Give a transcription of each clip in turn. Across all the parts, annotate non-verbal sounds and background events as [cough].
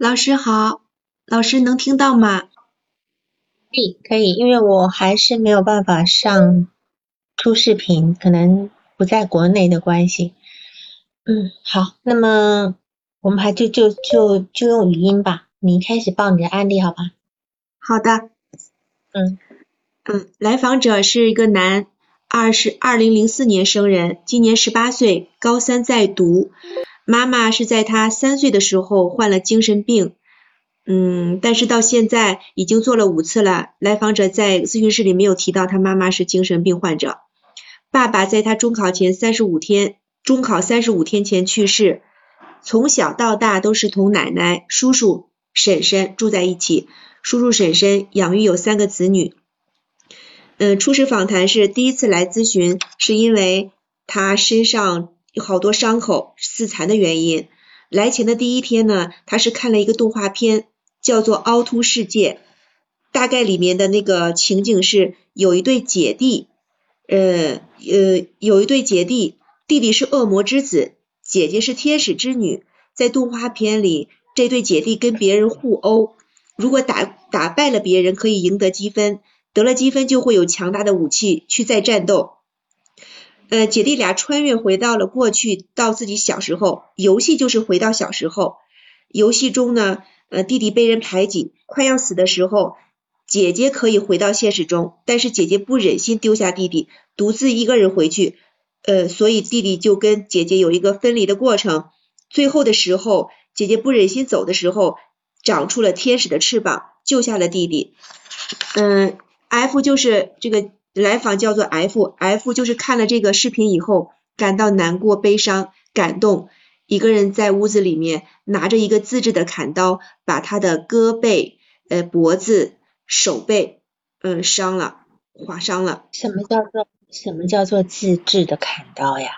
老师好，老师能听到吗？可以，可以，因为我还是没有办法上出视频，可能不在国内的关系。嗯，好，那么我们还就就就就用语音吧。你开始报你的案例，好吧？好的。嗯嗯，来访者是一个男，二是二零零四年生人，今年十八岁，高三在读。妈妈是在他三岁的时候患了精神病，嗯，但是到现在已经做了五次了。来访者在咨询室里没有提到他妈妈是精神病患者。爸爸在他中考前三十五天，中考三十五天前去世。从小到大都是同奶奶、叔叔、婶婶住在一起，叔叔婶婶养育有三个子女。嗯，初始访谈是第一次来咨询，是因为他身上。有好多伤口，自残的原因。来前的第一天呢，他是看了一个动画片，叫做《凹凸世界》，大概里面的那个情景是有一对姐弟，呃呃，有一对姐弟，弟弟是恶魔之子，姐姐是天使之女。在动画片里，这对姐弟跟别人互殴，如果打打败了别人，可以赢得积分，得了积分就会有强大的武器去再战斗。呃，姐弟俩穿越回到了过去，到自己小时候，游戏就是回到小时候。游戏中呢，呃，弟弟被人排挤，快要死的时候，姐姐可以回到现实中，但是姐姐不忍心丢下弟弟，独自一个人回去，呃，所以弟弟就跟姐姐有一个分离的过程。最后的时候，姐姐不忍心走的时候，长出了天使的翅膀，救下了弟弟。嗯，F 就是这个。来访叫做 F，F 就是看了这个视频以后感到难过、悲伤、感动，一个人在屋子里面拿着一个自制的砍刀，把他的胳膊、呃脖子、手背，嗯伤了，划伤了。什么叫做什么叫做自制的砍刀呀？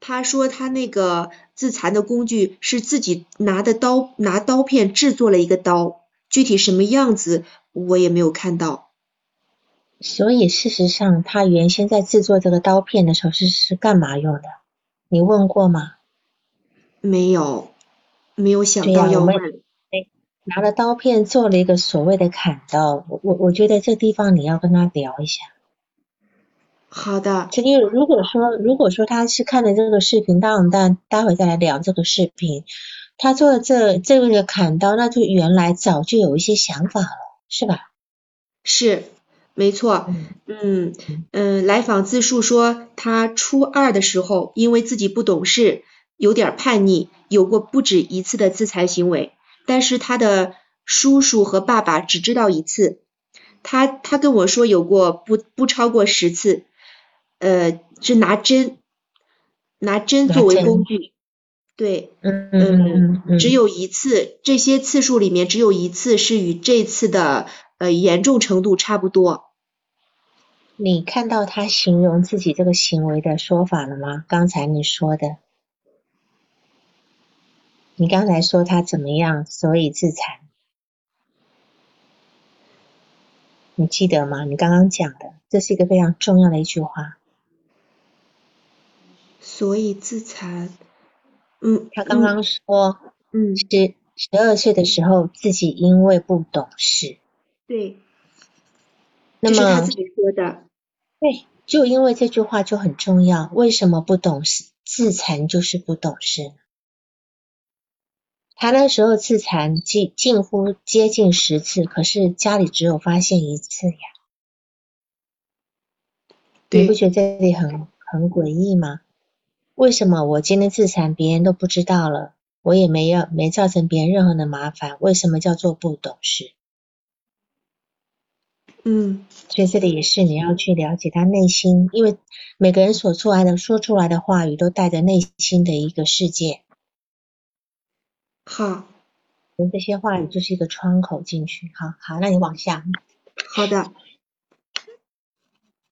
他说他那个自残的工具是自己拿的刀，拿刀片制作了一个刀，具体什么样子我也没有看到。所以事实上，他原先在制作这个刀片的时候是是干嘛用的？你问过吗？没有，没有想到要问。拿了刀片做了一个所谓的砍刀，我我我觉得这地方你要跟他聊一下。好的。这个如果说如果说他是看了这个视频，当然但待待会再来聊这个视频。他做的这这个砍刀，那就原来早就有一些想法了，是吧？是。没错，嗯嗯，来访自述说，他初二的时候，因为自己不懂事，有点叛逆，有过不止一次的自残行为。但是他的叔叔和爸爸只知道一次，他他跟我说有过不不超过十次，呃，是拿针拿针作为工具，对，嗯嗯嗯，只有一次，这些次数里面只有一次是与这次的呃严重程度差不多。你看到他形容自己这个行为的说法了吗？刚才你说的，你刚才说他怎么样，所以自残，你记得吗？你刚刚讲的，这是一个非常重要的一句话。所以自残，嗯，他刚刚说，嗯，十十二岁的时候自己因为不懂事，对，那么他自己说的。对，就因为这句话就很重要。为什么不懂事？自残就是不懂事。他那时候自残近近乎接近十次，可是家里只有发现一次呀。你不觉得这里很很诡异吗？为什么我今天自残，别人都不知道了，我也没有没造成别人任何的麻烦？为什么叫做不懂事？嗯，所以这里也是你要去了解他内心，因为每个人所出来的说出来的话语都带着内心的一个世界。好，这些话语就是一个窗口进去。好好，那你往下。好的。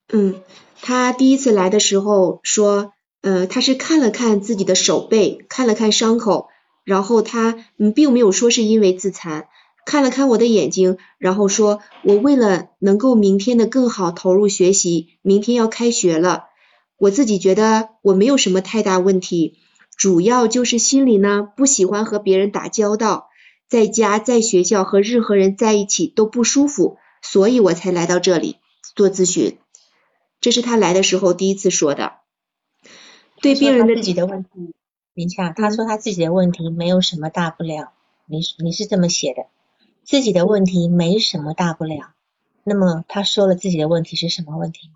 嗯，他第一次来的时候说，呃，他是看了看自己的手背，看了看伤口，然后他嗯并没有说是因为自残。看了看我的眼睛，然后说：“我为了能够明天的更好投入学习，明天要开学了。我自己觉得我没有什么太大问题，主要就是心里呢不喜欢和别人打交道，在家在学校和任何人在一起都不舒服，所以我才来到这里做咨询。这是他来的时候第一次说的。对病人的自己的问题，等一下，他说他自己的问题没有什么大不了，你你是这么写的，自己的问题没什么大不了。那么他说了自己的问题是什么问题吗？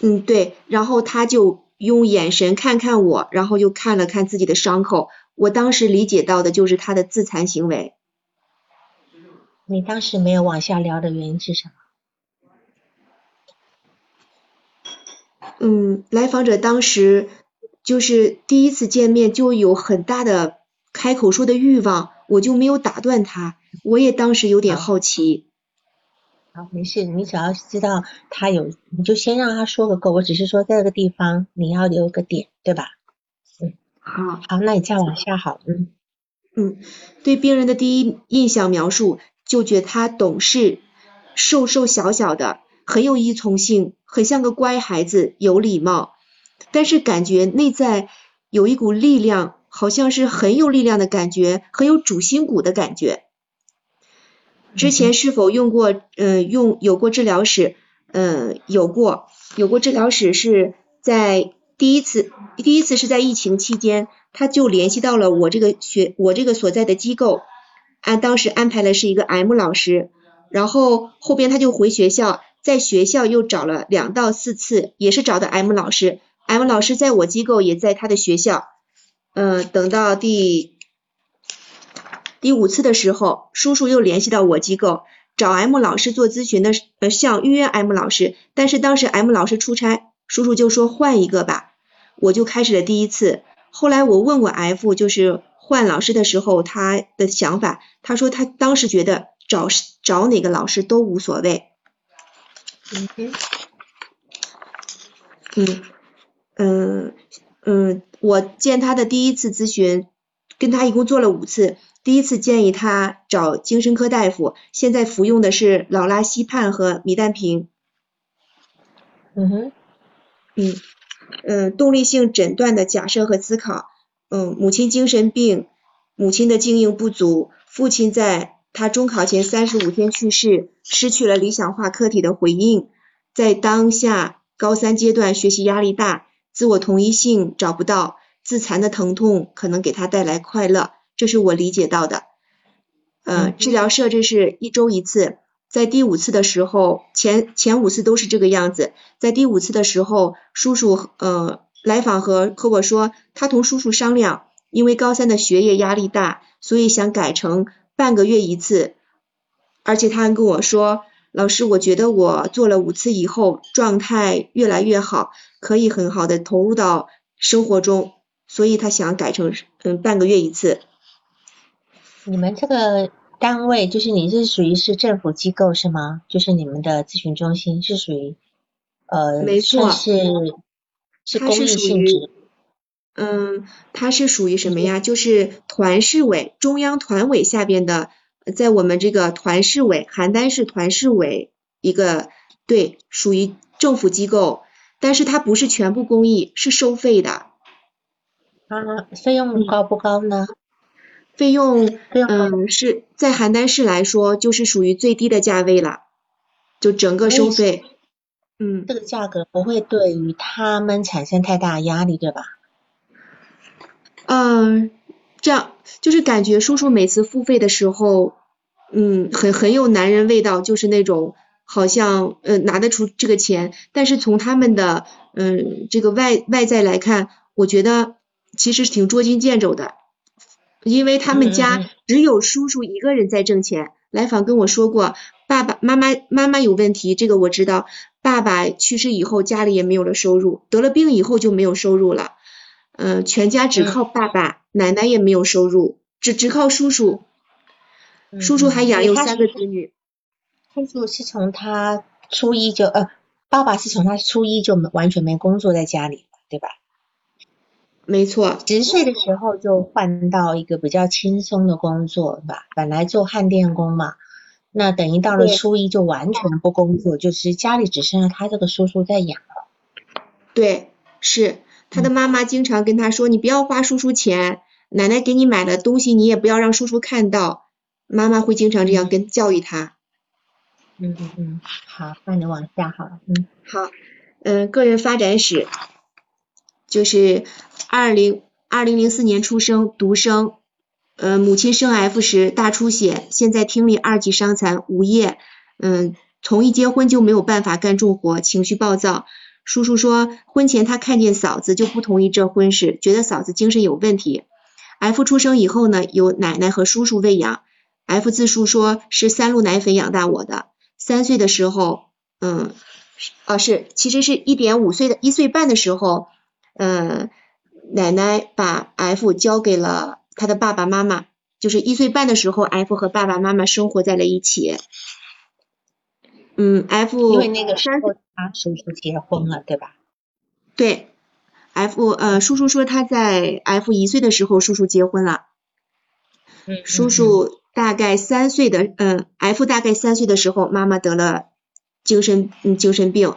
嗯，对，然后他就用眼神看看我，然后又看了看自己的伤口。我当时理解到的就是他的自残行为。你当时没有往下聊的原因是什么？嗯，来访者当时就是第一次见面就有很大的开口说的欲望，我就没有打断他。我也当时有点好奇。好，没事，你只要知道他有，你就先让他说个够。我只是说在这个地方你要留个点，对吧？嗯，好，好，那你再往下好，嗯嗯，对病人的第一印象描述，就觉得他懂事，瘦瘦小小的，很有依从性，很像个乖孩子，有礼貌，但是感觉内在有一股力量，好像是很有力量的感觉，很有主心骨的感觉。之前是否用过？嗯，用有过治疗史？嗯，有过，有过治疗史是在第一次，第一次是在疫情期间，他就联系到了我这个学，我这个所在的机构，按当时安排了是一个 M 老师，然后后边他就回学校，在学校又找了两到四次，也是找的 M 老师，M 老师在我机构也在他的学校，嗯，等到第。第五次的时候，叔叔又联系到我机构找 M 老师做咨询的，呃，想预约 M 老师，但是当时 M 老师出差，叔叔就说换一个吧，我就开始了第一次。后来我问过 F，就是换老师的时候他的想法，他说他当时觉得找找哪个老师都无所谓。嗯嗯嗯嗯，我见他的第一次咨询，跟他一共做了五次。第一次建议他找精神科大夫，现在服用的是劳拉西泮和米氮平。嗯哼，嗯嗯，动力性诊断的假设和思考。嗯，母亲精神病，母亲的经营不足，父亲在他中考前三十五天去世，失去了理想化客体的回应，在当下高三阶段学习压力大，自我同一性找不到，自残的疼痛可能给他带来快乐。这是我理解到的，呃，治疗设置是一周一次，在第五次的时候，前前五次都是这个样子，在第五次的时候，叔叔呃来访和和我说，他同叔叔商量，因为高三的学业压力大，所以想改成半个月一次，而且他还跟我说，老师，我觉得我做了五次以后，状态越来越好，可以很好的投入到生活中，所以他想改成嗯半个月一次。你们这个单位就是你是属于是政府机构是吗？就是你们的咨询中心是属于呃，没错，是是公益性质。嗯，它是属于什么呀？就是团市委中央团委下边的，在我们这个团市委邯郸市团市委一个对，属于政府机构，但是它不是全部公益，是收费的。啊，费用高不高呢？费用，嗯，是在邯郸市来说，就是属于最低的价位了，就整个收费，嗯，这个价格不会对于他们产生太大压力，对吧？嗯，这样就是感觉叔叔每次付费的时候，嗯，很很有男人味道，就是那种好像呃拿得出这个钱，但是从他们的嗯这个外外在来看，我觉得其实挺捉襟见肘的。因为他们家只有叔叔一个人在挣钱，来访跟我说过，爸爸妈妈妈妈有问题，这个我知道。爸爸去世以后，家里也没有了收入，得了病以后就没有收入了，嗯，全家只靠爸爸，奶奶也没有收入，只只靠叔叔，叔叔还养有三个子女。叔叔是从他初一就呃，爸爸是从他初一就完全没工作在家里，对吧？没错，十岁的时候就换到一个比较轻松的工作吧，本来做焊电工嘛，那等于到了初一就完全不工作，就是家里只剩下他这个叔叔在养了。对，是他的妈妈经常跟他说：“你不要花叔叔钱，奶奶给你买的东西你也不要让叔叔看到。妈妈会经常这样跟教育他。嗯嗯嗯，好，那你往下好了。嗯，好，嗯，个人发展史就是二零二零零四年出生，独生。呃，母亲生 F 时大出血，现在听力二级伤残，无业。嗯，从一结婚就没有办法干重活，情绪暴躁。叔叔说，婚前他看见嫂子就不同意这婚事，觉得嫂子精神有问题。F 出生以后呢，由奶奶和叔叔喂养。F 自述说是三鹿奶粉养大我的。三岁的时候，嗯，啊是，其实是一点五岁的一岁半的时候，嗯，奶奶把 F 交给了。他的爸爸妈妈就是一岁半的时候，F 和爸爸妈妈生活在了一起。嗯，F 因为那个时候他叔叔结婚了，对吧？对，F 呃，叔叔说他在 F 一岁的时候，叔叔结婚了。嗯。叔叔大概三岁的，嗯，F 大概三岁的时候，妈妈得了精神嗯精神病。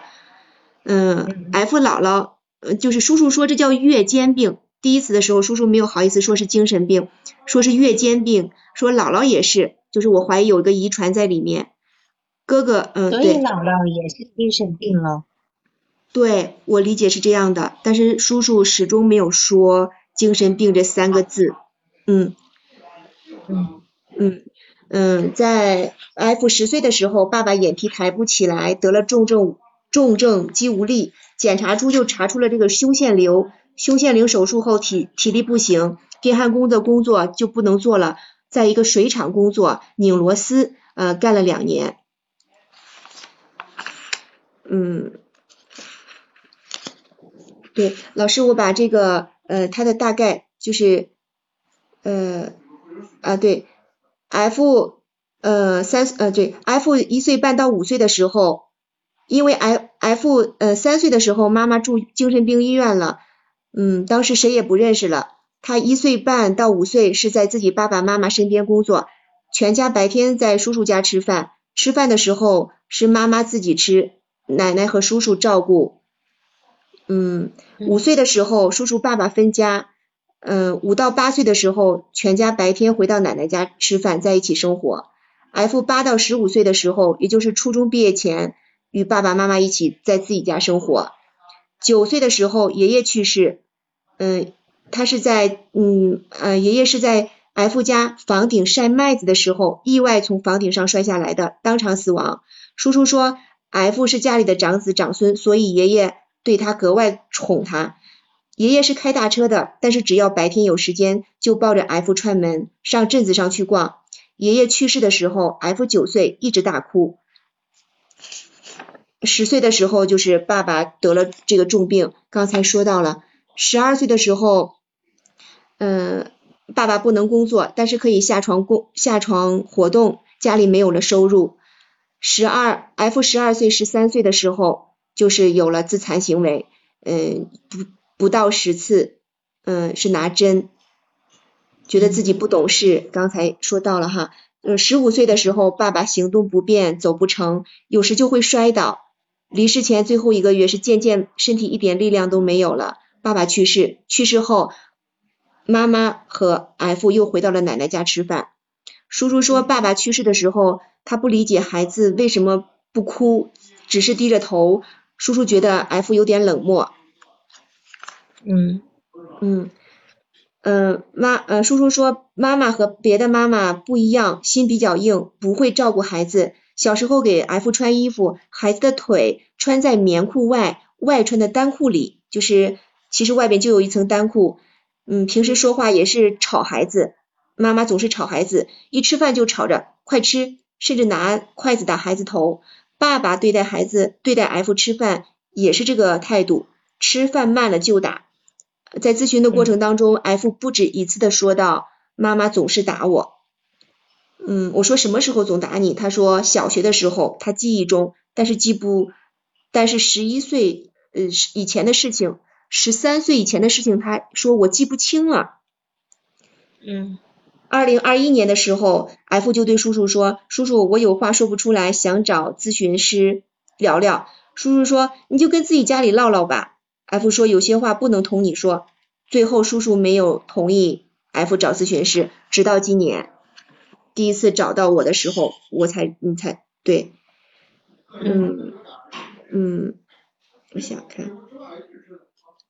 嗯，F 姥姥呃就是叔叔说这叫月间病。第一次的时候，叔叔没有好意思说是精神病，说是月间病，说姥姥也是，就是我怀疑有一个遗传在里面。哥哥，嗯，对。所以姥姥也是精神病了。对，我理解是这样的，但是叔叔始终没有说精神病这三个字。嗯。嗯。嗯嗯，在 F 十岁的时候，爸爸眼皮抬不起来，得了重症重症肌无力，检查出就查出了这个胸腺瘤。胸腺瘤手术后体体力不行，电焊工的工作就不能做了，在一个水厂工作拧螺丝，呃，干了两年。嗯，对，老师，我把这个呃，他的大概就是呃啊对，F 呃三呃对，F 一岁半到五岁的时候，因为 F F 呃三岁的时候妈妈住精神病医院了。嗯，当时谁也不认识了。他一岁半到五岁是在自己爸爸妈妈身边工作，全家白天在叔叔家吃饭，吃饭的时候是妈妈自己吃，奶奶和叔叔照顾。嗯，五岁的时候叔叔爸爸分家。嗯，五到八岁的时候，全家白天回到奶奶家吃饭，在一起生活。F 八到十五岁的时候，也就是初中毕业前，与爸爸妈妈一起在自己家生活。九岁的时候，爷爷去世，嗯，他是在，嗯，呃，爷爷是在 F 家房顶晒麦子的时候，意外从房顶上摔下来的，当场死亡。叔叔说，F 是家里的长子长孙，所以爷爷对他格外宠他。爷爷是开大车的，但是只要白天有时间，就抱着 F 串门上镇子上去逛。爷爷去世的时候，F 九岁，一直大哭。十岁的时候，就是爸爸得了这个重病，刚才说到了。十二岁的时候，嗯，爸爸不能工作，但是可以下床工下床活动，家里没有了收入。十二 F 十二岁十三岁的时候，就是有了自残行为，嗯，不不到十次，嗯，是拿针，觉得自己不懂事，刚才说到了哈，嗯，十五岁的时候，爸爸行动不便，走不成，有时就会摔倒。离世前最后一个月是渐渐身体一点力量都没有了。爸爸去世，去世后，妈妈和 F 又回到了奶奶家吃饭。叔叔说，爸爸去世的时候，他不理解孩子为什么不哭，只是低着头。叔叔觉得 F 有点冷漠。嗯嗯嗯，妈，呃，叔叔说，妈妈和别的妈妈不一样，心比较硬，不会照顾孩子。小时候给 F 穿衣服，孩子的腿穿在棉裤外，外穿的单裤里，就是其实外边就有一层单裤。嗯，平时说话也是吵孩子，妈妈总是吵孩子，一吃饭就吵着快吃，甚至拿筷子打孩子头。爸爸对待孩子，对待 F 吃饭也是这个态度，吃饭慢了就打。在咨询的过程当中，F 不止一次的说到，妈妈总是打我。嗯，我说什么时候总打你？他说小学的时候，他记忆中，但是记不，但是十一岁呃以前的事情，十三岁以前的事情，他说我记不清了。嗯，二零二一年的时候，F 就对叔叔说，叔叔我有话说不出来，想找咨询师聊聊。叔叔说你就跟自己家里唠唠吧。F 说有些话不能同你说。最后叔叔没有同意 F 找咨询师，直到今年第一次找到我的时候，我才你才对，嗯嗯，我想看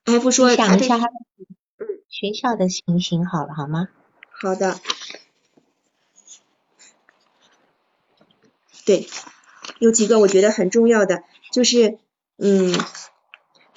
，F 说想一下他学校的情形好了，好吗？好的，对，有几个我觉得很重要的，就是嗯，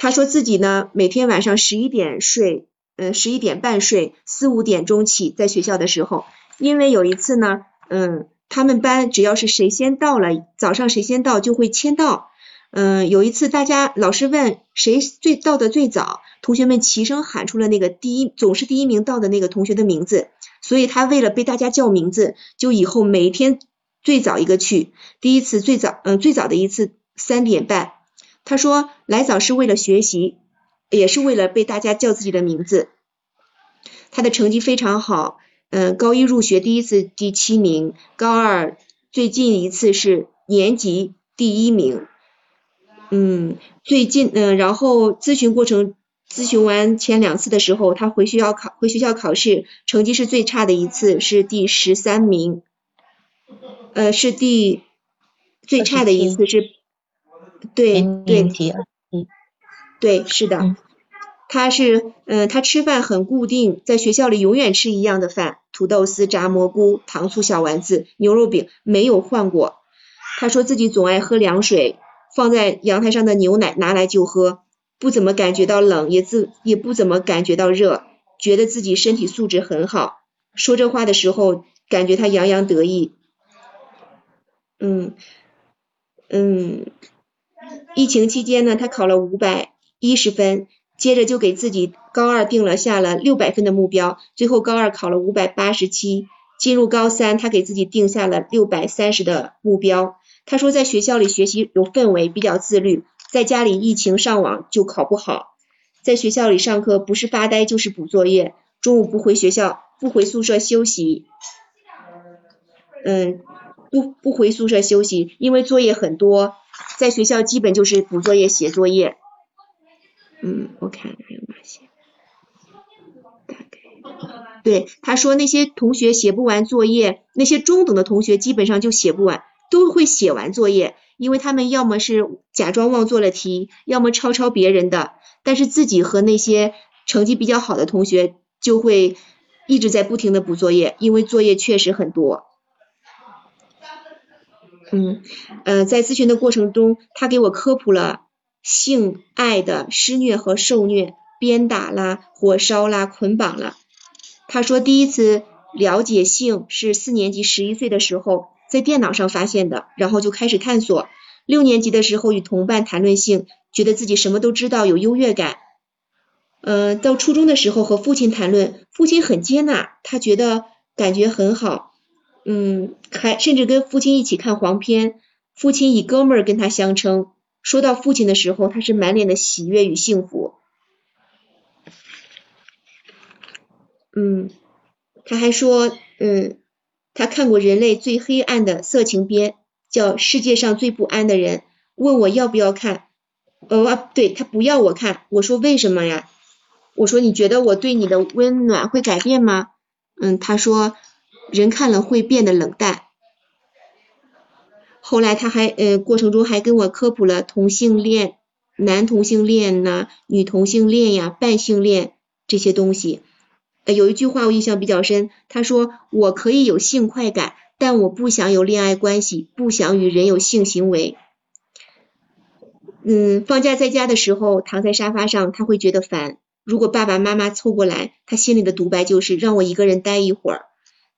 他说自己呢每天晚上十一点睡。嗯，十一点半睡，四五点钟起，在学校的时候，因为有一次呢，嗯，他们班只要是谁先到了，早上谁先到就会签到。嗯，有一次大家老师问谁最到的最早，同学们齐声喊出了那个第一，总是第一名到的那个同学的名字，所以他为了被大家叫名字，就以后每天最早一个去。第一次最早，嗯，最早的一次三点半，他说来早是为了学习。也是为了被大家叫自己的名字，他的成绩非常好，嗯，高一入学第一次第七名，高二最近一次是年级第一名，嗯，最近嗯，然后咨询过程咨询完前两次的时候，他回学校考回学校考试，成绩是最差的一次，是第十三名，呃，是第最差的一次是，对对。对，是的，他是，嗯，他吃饭很固定，在学校里永远吃一样的饭，土豆丝、炸蘑菇、糖醋小丸子、牛肉饼，没有换过。他说自己总爱喝凉水，放在阳台上的牛奶拿来就喝，不怎么感觉到冷，也自也不怎么感觉到热，觉得自己身体素质很好。说这话的时候，感觉他洋洋得意。嗯嗯，疫情期间呢，他考了五百。一十分，接着就给自己高二定了下了六百分的目标，最后高二考了五百八十七，进入高三，他给自己定下了六百三十的目标。他说在学校里学习有氛围，比较自律，在家里疫情上网就考不好，在学校里上课不是发呆就是补作业，中午不回学校，不回宿舍休息，嗯，不不回宿舍休息，因为作业很多，在学校基本就是补作业写作业。嗯，我看还有哪些？大概对他说那些同学写不完作业，那些中等的同学基本上就写不完，都会写完作业，因为他们要么是假装忘做了题，要么抄抄别人的，但是自己和那些成绩比较好的同学就会一直在不停的补作业，因为作业确实很多。嗯，呃，在咨询的过程中，他给我科普了。性爱的施虐和受虐，鞭打啦、火烧啦、捆绑了。他说第一次了解性是四年级十一岁的时候在电脑上发现的，然后就开始探索。六年级的时候与同伴谈论性，觉得自己什么都知道，有优越感。呃，到初中的时候和父亲谈论，父亲很接纳，他觉得感觉很好。嗯，还甚至跟父亲一起看黄片，父亲以哥们儿跟他相称。说到父亲的时候，他是满脸的喜悦与幸福。嗯，他还说，嗯，他看过人类最黑暗的色情片，叫《世界上最不安的人》，问我要不要看。呃，对他不要我看，我说为什么呀？我说你觉得我对你的温暖会改变吗？嗯，他说人看了会变得冷淡。后来他还呃过程中还跟我科普了同性恋、男同性恋呐、女同性恋呀、半性恋这些东西。呃有一句话我印象比较深，他说我可以有性快感，但我不想有恋爱关系，不想与人有性行为。嗯，放假在家的时候躺在沙发上，他会觉得烦。如果爸爸妈妈凑过来，他心里的独白就是让我一个人待一会儿。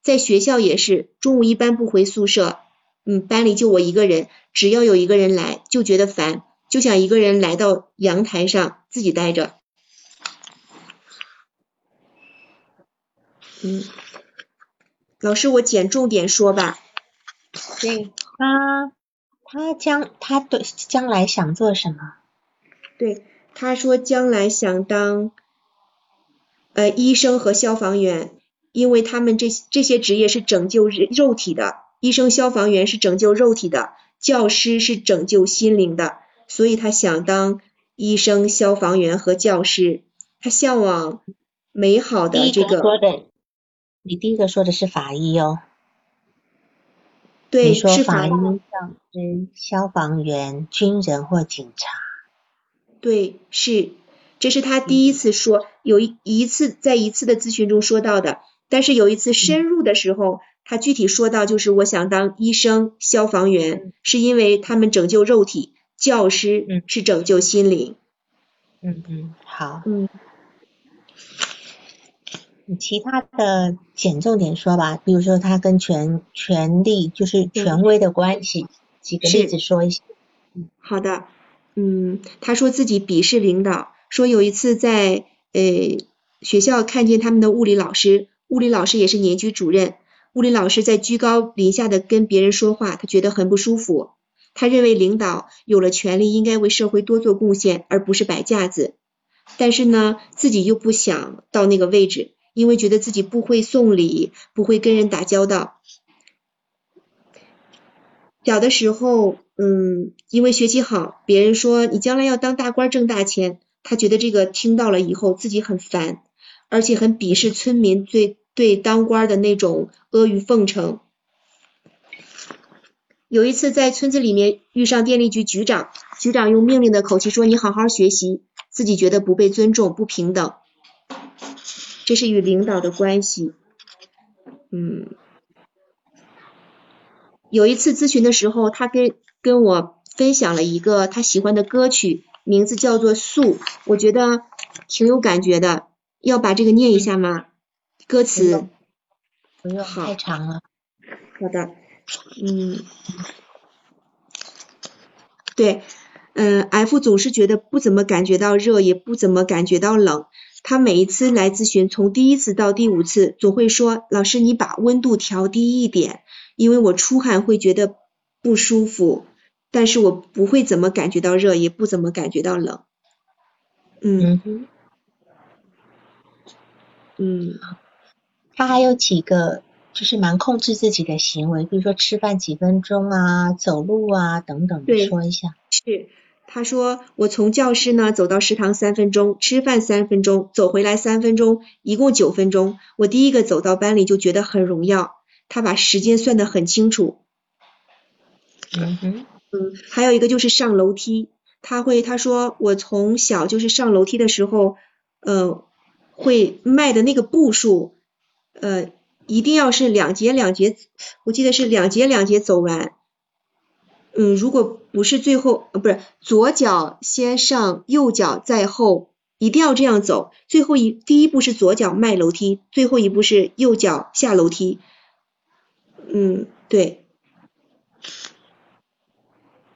在学校也是，中午一般不回宿舍。嗯，班里就我一个人，只要有一个人来就觉得烦，就想一个人来到阳台上自己待着。嗯，老师，我捡重点说吧。对，他他将他的将来想做什么？对，他说将来想当呃医生和消防员，因为他们这这些职业是拯救人肉体的。医生、消防员是拯救肉体的，教师是拯救心灵的，所以他想当医生、消防员和教师。他向往美好的这个。说的你第一个说的是法医哦。对，说是法医。法医、教师、消防员、军人或警察。对，是，这是他第一次说，有一一次在一次的咨询中说到的，但是有一次深入的时候，他具体说到就是我想当医生、消防员，是因为他们拯救肉体，教师嗯是拯救心灵。嗯嗯，好。嗯，其他的简重点说吧，比如说他跟权权力就是权威的关系，举个例子说一下。好的，嗯，他说自己鄙视领导，说有一次在呃学校看见他们的物理老师，物理老师也是年级主任，物理老师在居高临下的跟别人说话，他觉得很不舒服。他认为领导有了权利，应该为社会多做贡献，而不是摆架子。但是呢，自己又不想到那个位置，因为觉得自己不会送礼，不会跟人打交道。小的时候，嗯，因为学习好，别人说你将来要当大官挣大钱，他觉得这个听到了以后自己很烦，而且很鄙视村民对对当官的那种阿谀奉承。有一次在村子里面遇上电力局局长，局长用命令的口气说：“你好好学习。”自己觉得不被尊重、不平等，这是与领导的关系。嗯，有一次咨询的时候，他跟跟我分享了一个他喜欢的歌曲，名字叫做《素》，我觉得挺有感觉的，要把这个念一下吗？歌词。不用，好太长了。好的，嗯，对，嗯，F 总是觉得不怎么感觉到热，也不怎么感觉到冷。他每一次来咨询，从第一次到第五次，总会说：“老师，你把温度调低一点，因为我出汗会觉得不舒服，但是我不会怎么感觉到热，也不怎么感觉到冷。”嗯嗯他还有几个就是蛮控制自己的行为，比如说吃饭几分钟啊，走路啊等等，对说一下。是。他说：“我从教室呢走到食堂三分钟，吃饭三分钟，走回来三分钟，一共九分钟。我第一个走到班里就觉得很荣耀。他把时间算得很清楚。嗯哼，嗯，还有一个就是上楼梯，他会他说我从小就是上楼梯的时候，呃，会迈的那个步数，呃，一定要是两节两节，我记得是两节两节走完。嗯，如果不是最后，呃，不是左脚先上，右脚在后，一定要这样走。最后一第一步是左脚迈楼梯，最后一步是右脚下楼梯。嗯，对，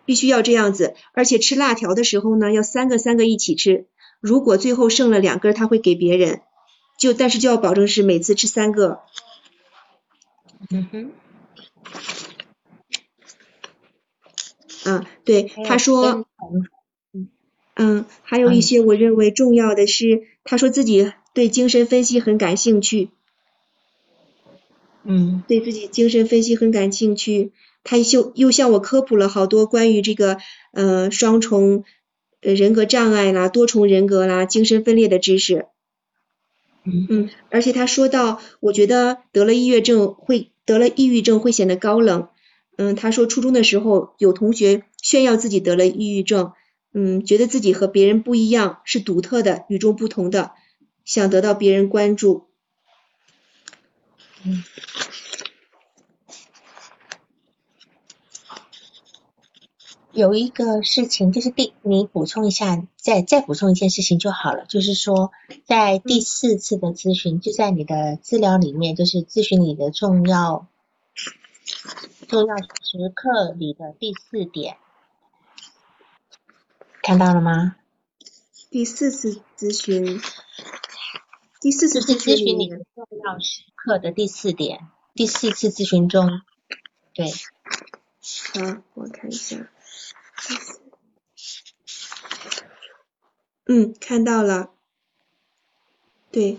必须要这样子。而且吃辣条的时候呢，要三个三个一起吃。如果最后剩了两根，他会给别人，就但是就要保证是每次吃三个。嗯哼，嗯，对，他说。嗯，还有一嗯些我认为重要的是，他说自己对精神分析很感兴趣，嗯对自己精神分析很感兴趣。他又又向我科普了好多关于这个呃双重呃人格障碍啦、多重人格啦、精神分裂的知识。嗯嗯，而且他说到，我觉得得了抑郁症会得了抑郁症会显得高冷。嗯，他说初中的时候有同学炫耀自己得了抑郁症，嗯，觉得自己和别人不一样，是独特的、与众不同的，想得到别人关注。嗯。有一个事情，就是第你补充一下，再再补充一件事情就好了。就是说，在第四次的咨询，就在你的资料里面，就是咨询你的重要重要时刻里的第四点，看到了吗？第四次咨询，第四次咨询你的，重要时刻的第四点，第四次咨询中，对，好，我看一下。[laughs] 嗯，看到了。对，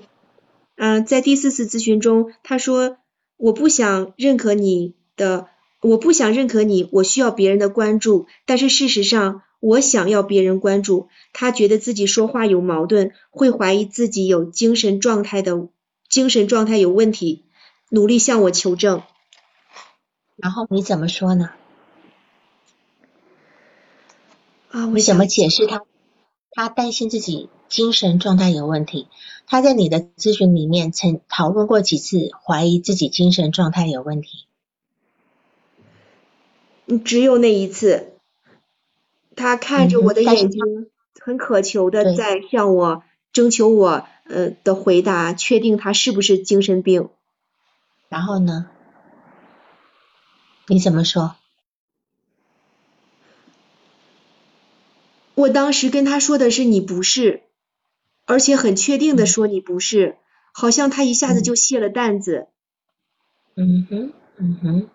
嗯、在第四次咨询中，他说我不想认可你的，我不想认可你，我需要别人的关注，但是事实上我想要别人关注。他觉得自己说话有矛盾，会怀疑自己有精神状态的精神状态有问题。努力向我求证。然后你怎么说呢？啊，我你怎么解释他？他担心自己精神状态有问题。他在你的咨询里面曾讨论过几次，怀疑自己精神状态有问题。嗯只有那一次，他看着我的嗯哼但是眼睛，很渴求的对在向我征求我呃的回答，确定他是不是精神病。然后呢？你怎么说？我当时跟他说的是你不是，而且很确定的嗯说你不是，好像他一下子嗯就卸了担子。嗯哼，嗯哼。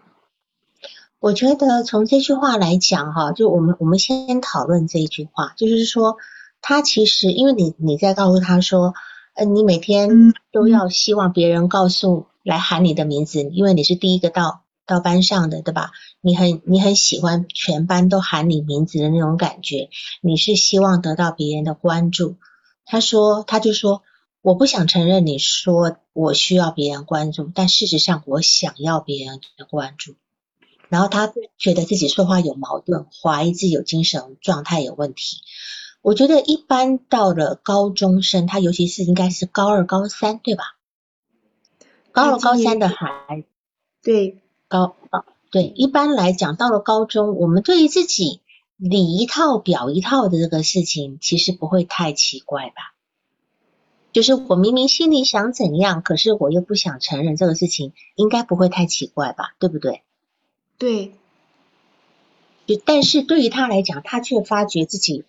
我觉得从这句话来讲哈，就我们我们先讨论这一句话，就是说他其实因为你你在告诉他说，呃，你每天嗯都要希望别人告诉来喊你的名字，因为你是第一个到到班上的，对吧？你很你很喜欢全班都喊你名字的那种感觉，你是希望得到别人的关注。他说，他就说，我不想承认你说我需要别人关注，但事实上我想要别人的关注。然后他觉得自己说话有矛盾，怀疑自己有精神状态有问题。我觉得一般到了高中生，他尤其是应该是高二、高三，对吧？高二、高三的孩对，高啊对，一般来讲，到了高中，我们对于自己里一套表一套的这个事情，其实不会太奇怪吧？就是我明明心里想怎样，可是我又不想承认这个事情，应该不会太奇怪吧？对不对？对，就但是对于他来讲，他却发觉自己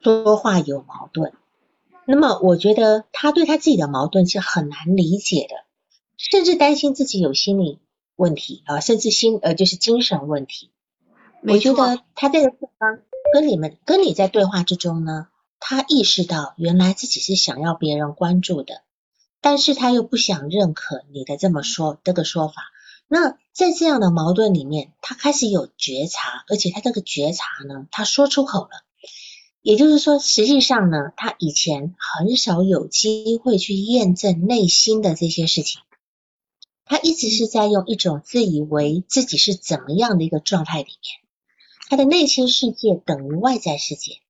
说话有矛盾。那么我觉得他对他自己的矛盾是很难理解的，甚至担心自己有心理问题啊，甚至心呃就是精神问题。我，觉得他这个地方跟你们跟你在对话之中呢，他意识到原来自己是想要别人关注的，但是他又不想认可你的这么说这个说法。那在这样的矛盾里面，他开始有觉察，而且他这个觉察呢，他说出口了。也就是说，实际上呢，他以前很少有机会去验证内心的这些事情，他一直是在用一种自以为自己是怎么样的一个状态里面，他的内心世界等于外在世界。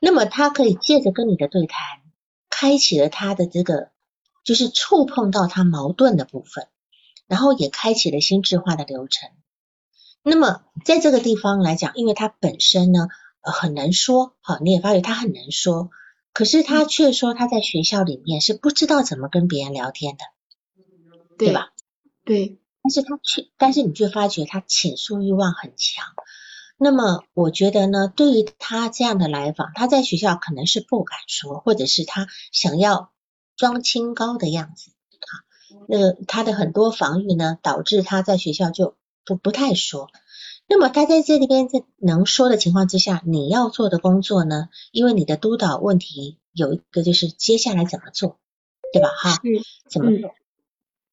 那么他可以借着跟你的对谈，开启了他的这个，就是触碰到他矛盾的部分，然后也开启了心智化的流程。那么在这个地方来讲，因为他本身呢，呃，很能说，好，你也发觉他很能说，可是他却说他在学校里面是不知道怎么跟别人聊天的，对对吧？对，但是他却，但是你却发觉他倾诉欲望很强。那么我觉得呢，对于他这样的来访，他在学校可能是不敢说，或者是他想要装清高的样子啊。那个他的很多防御呢，导致他在学校就不不太说。那么他在这里边在能说的情况之下，你要做的工作呢，因为你的督导问题有一个就是接下来怎么做，对吧？哈，是，怎么做？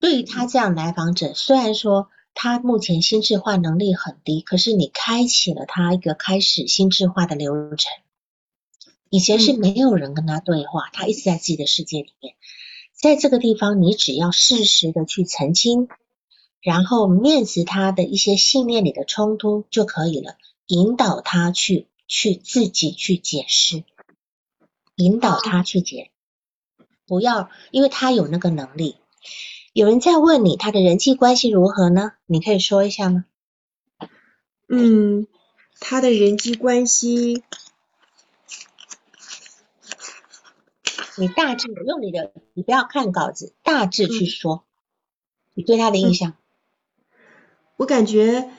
对于他这样来访者，虽然说他目前心智化能力很低，可是你开启了他一个开始心智化的流程。以前是嗯没有人跟他对话，他一直在自己的世界里面。在这个地方，你只要适时的去澄清，然后面子他的一些信念里的冲突就可以了，引导他去去自己去解释，引导他去解，不要因为他有那个能力。有人在问你他的人际关系如何呢？你可以说一下吗？嗯，他的人际关系，你大致用你的，你不要看稿子，大致去说，你对他的印象。我感觉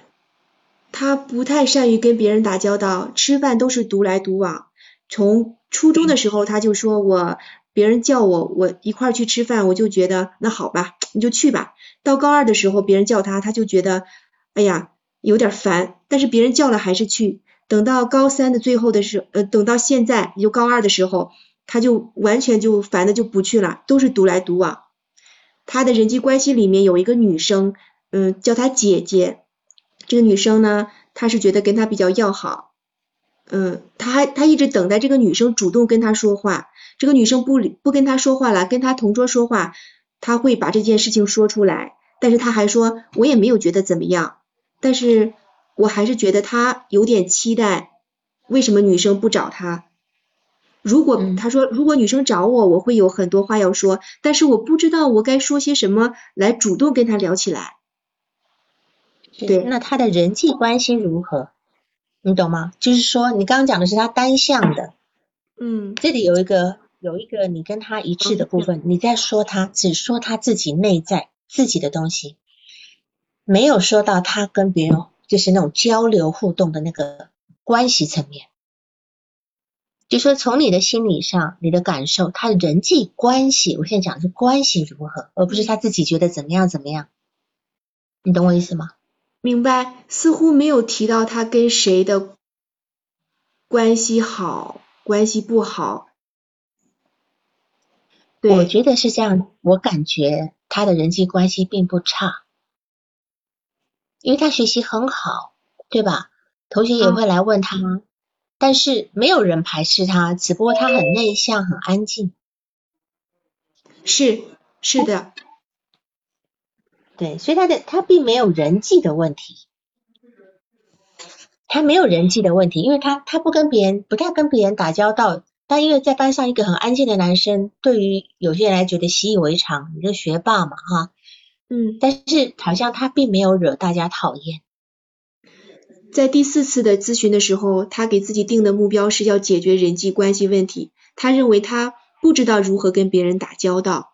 他不太善于跟别人打交道，吃饭都是独来独往。从初中的时候他就说我别人叫我我一块儿去吃饭，我就觉得那好吧，你就去吧。到高二的时候别人叫他，他就觉得哎呀有点烦，但是别人叫了还是去。等到高三的最后的时，呃，等到现在也就高二的时候，他就完全就烦的就不去了，都是独来独往。他的人际关系里面有一个女生，嗯，叫他姐姐。这个女生呢，她是觉得跟他比较要好，嗯，他还他一直等待这个女生主动跟他说话。这个女生不理不跟他说话了，跟他同桌说话，他会把这件事情说出来，但是他还说我也没有觉得怎么样，但是我还是觉得他有点期待，为什么女生不找他？如果他说如果女生找我，我会有很多话要说，但是我不知道我该说些什么来主动跟他聊起来。对，那他的人际关系如何？你懂吗？就是说，你刚刚讲的是他单向的，嗯，这里有一个有一个你跟他一致的部分，你在说他只说他自己内在自己的东西，没有说到他跟别人就是那种交流互动的那个关系层面，就说从你的心理上你的感受，他的人际关系，我现在讲的是关系如何，而不是他自己觉得怎么样怎么样，你懂我意思吗？明白，似乎没有提到他跟谁的关系好，关系不好。我觉得是这样，我感觉他的人际关系并不差，因为他学习很好，对吧？同学也会来问他，但是没有人排斥他，只不过他很内向，很安静。是，是的。对，所以他的他并没有人际的问题，他没有人际的问题，因为他他不跟别人不太跟别人打交道，但因为在班上一个很安静的男生，对于有些人来觉得习以为常，你个学霸嘛哈，嗯，但是好像他并没有惹大家讨厌。在第四次的咨询的时候，他给自己定的目标是要解决人际关系问题，他认为他不知道如何跟别人打交道，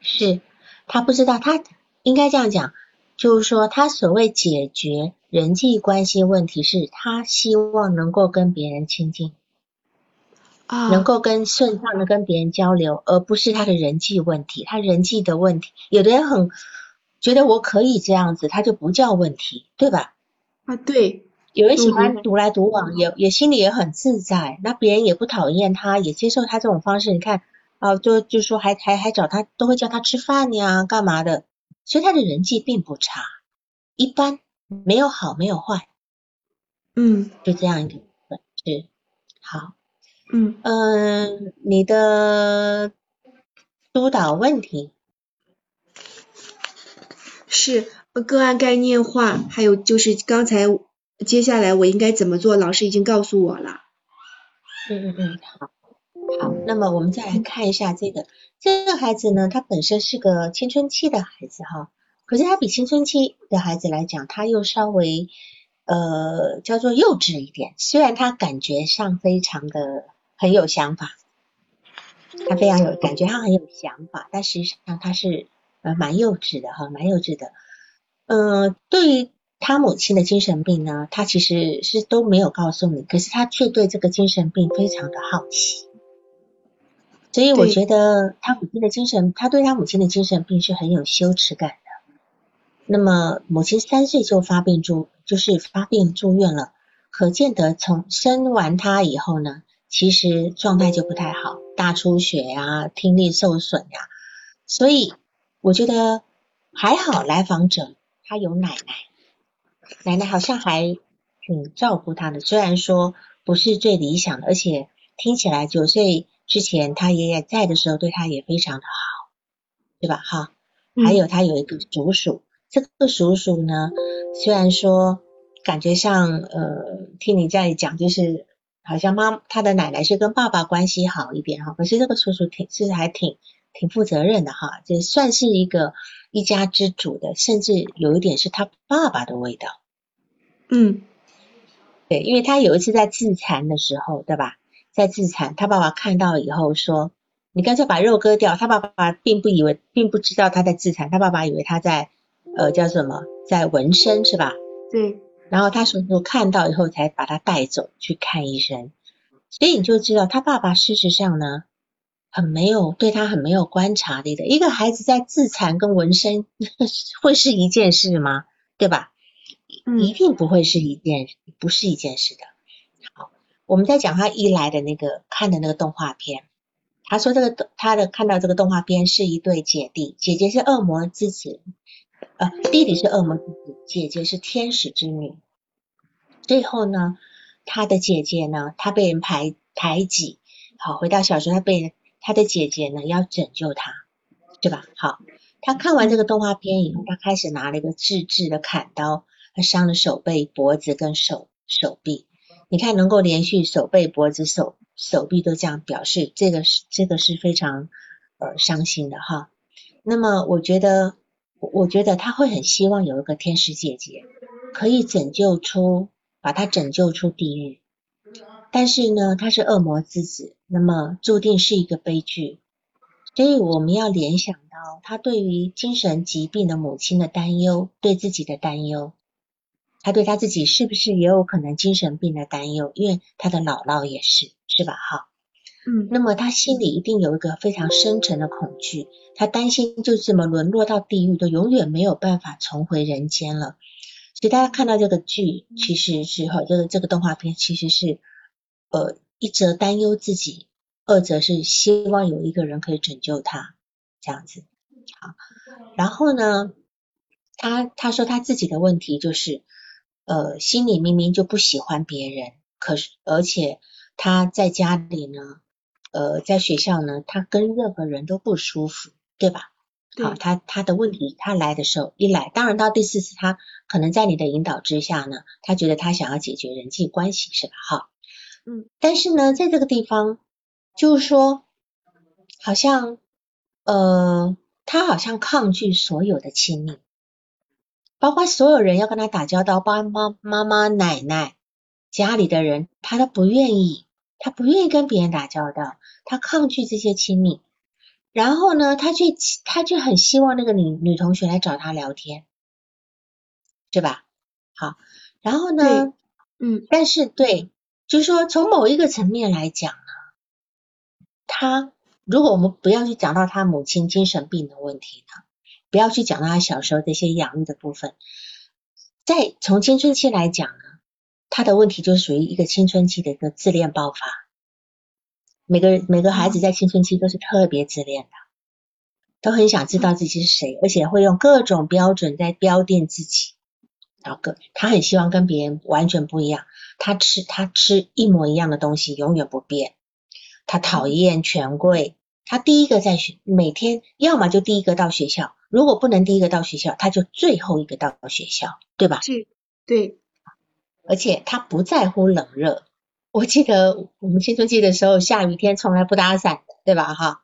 是。他不知道，他应该这样讲，就是说，他所谓解决人际关系问题，是他希望能够跟别人亲近，啊，能够跟顺畅的跟别人交流，而不是他的人际问题。他人际的问题，有的人很觉得我可以这样子，他就不叫问题，对吧？啊，对，有人喜欢独来独往，也也心里也很自在，那别人也不讨厌他，也接受他这种方式。你看。啊，就就说还还还找他，都会叫他吃饭呀，干嘛的？所以他的人际并不差，一般，没有好，没有坏，嗯，就这样一个本质好，嗯嗯，你的督导问题是个案概念化，还有就是刚才接下来我应该怎么做，老师已经告诉我了。嗯嗯嗯，好。好，那么我们再来看一下这个这个孩子呢，他本身是个青春期的孩子哈，可是他比青春期的孩子来讲，他又稍微呃叫做幼稚一点。虽然他感觉上非常的很有想法，他非常有感觉，他很有想法，但实际上他是呃蛮幼稚的哈，蛮幼稚的。嗯，对于他母亲的精神病呢，他其实是都没有告诉你，可是他却对这个精神病非常的好奇。所以我觉得他母亲的精神，他对他母亲的精神病是很有羞耻感的。那么母亲三岁就发病住，就是发病住院了，可见得从生完他以后呢，其实状态就不太好，大出血呀，听力受损呀。所以我觉得还好，来访者他有奶奶，奶奶好像还挺照顾他的，虽然说不是最理想的，而且听起来九岁。之前他爷爷在的时候，对他也非常的好，对吧？哈，还有他有一个叔叔，这个叔叔呢，虽然说感觉上，呃，听你这样讲，就是好像妈他的奶奶是跟爸爸关系好一点哈，可是这个叔叔挺是还挺挺负责任的哈，这算是一个一家之主的，甚至有一点是他爸爸的味道。嗯，对，因为他有一次在自残的时候，对吧？在自残，他爸爸看到以后说：“你干脆把肉割掉。”他爸爸并不以为，并不知道他在自残，他爸爸以为他在呃叫什么，在纹身是吧？对。然后他叔叔看到以后才把他带走去看医生，所以你就知道他爸爸事实上呢，很没有对他很没有观察力的。一个孩子在自残跟纹身 [laughs] 会是一件事吗？对吧？一定不会是一件，不是一件事的。好我们在讲他一来的那个看的那个动画片，他说这个他的看到这个动画片是一对姐弟，姐姐是恶魔之子，弟弟是恶魔之子，姐姐是天使之女。最后呢，他的姐姐呢，她被人排排挤，好，回到小时候，他被他的姐姐呢要拯救他，对吧？好，他看完这个动画片以后，他开始拿了一个自制的砍刀，他伤了手背、脖子跟手手臂。你看，能够连续手背、脖子、手手臂都这样表示，这个是这个是非常呃伤心的哈。那么，我觉得，我觉得他会很希望有一个天使姐姐可以拯救出，把他拯救出地狱。但是呢，他是恶魔之子，那么注定是一个悲剧。所以我们要联想到他对于精神疾病的母亲的担忧，对自己的担忧。他对他自己是不是也有可能精神病的担忧？因为他的姥姥也是，是吧？哈，嗯，那么他心里一定有一个非常深沉的恐惧，他担心就这么沦落到地狱，都永远没有办法重回人间了。所以大家看到这个剧，其实是哈，这个这个动画片其实是呃，一则担忧自己，二则是希望有一个人可以拯救他，这样子。好，然后呢，他他说他自己的问题就是。呃，心里明明就不喜欢别人，可是而且他在家里呢，呃，在学校呢，他跟任何人都不舒服，对吧？好，他他的问题，他来的时候一来，当然到第四次，他可能在你的引导之下呢，他觉得他想要解决人际关系，是吧？哈，嗯，但是呢，在这个地方，就是说，好像呃，他好像抗拒所有的亲密。包括所有人要跟他打交道，包括妈妈妈、奶奶、家里的人，他都不愿意，他不愿意跟别人打交道，他抗拒这些亲密。然后呢，他却他却很希望那个女女同学来找他聊天，对吧？好，然后呢，嗯，但是对，就是说从某一个层面来讲呢，他如果我们不要去讲到他母亲精神病的问题呢？不要去讲到他小时候这些养育的部分，在从青春期来讲呢，他的问题就属于一个青春期的一个自恋爆发。每个每个孩子在青春期都是特别自恋的，都很想知道自己是谁，而且会用各种标准在标定自己。然后个他很希望跟别人完全不一样，他吃他吃一模一样的东西永远不变，他讨厌权贵，他第一个在学每天要么就第一个到学校。如果不能第一个到学校，他就最后一个到学校，对吧？是，对。而且他不在乎冷热。我记得我们青春期的时候，下雨天从来不打伞的，对吧？哈。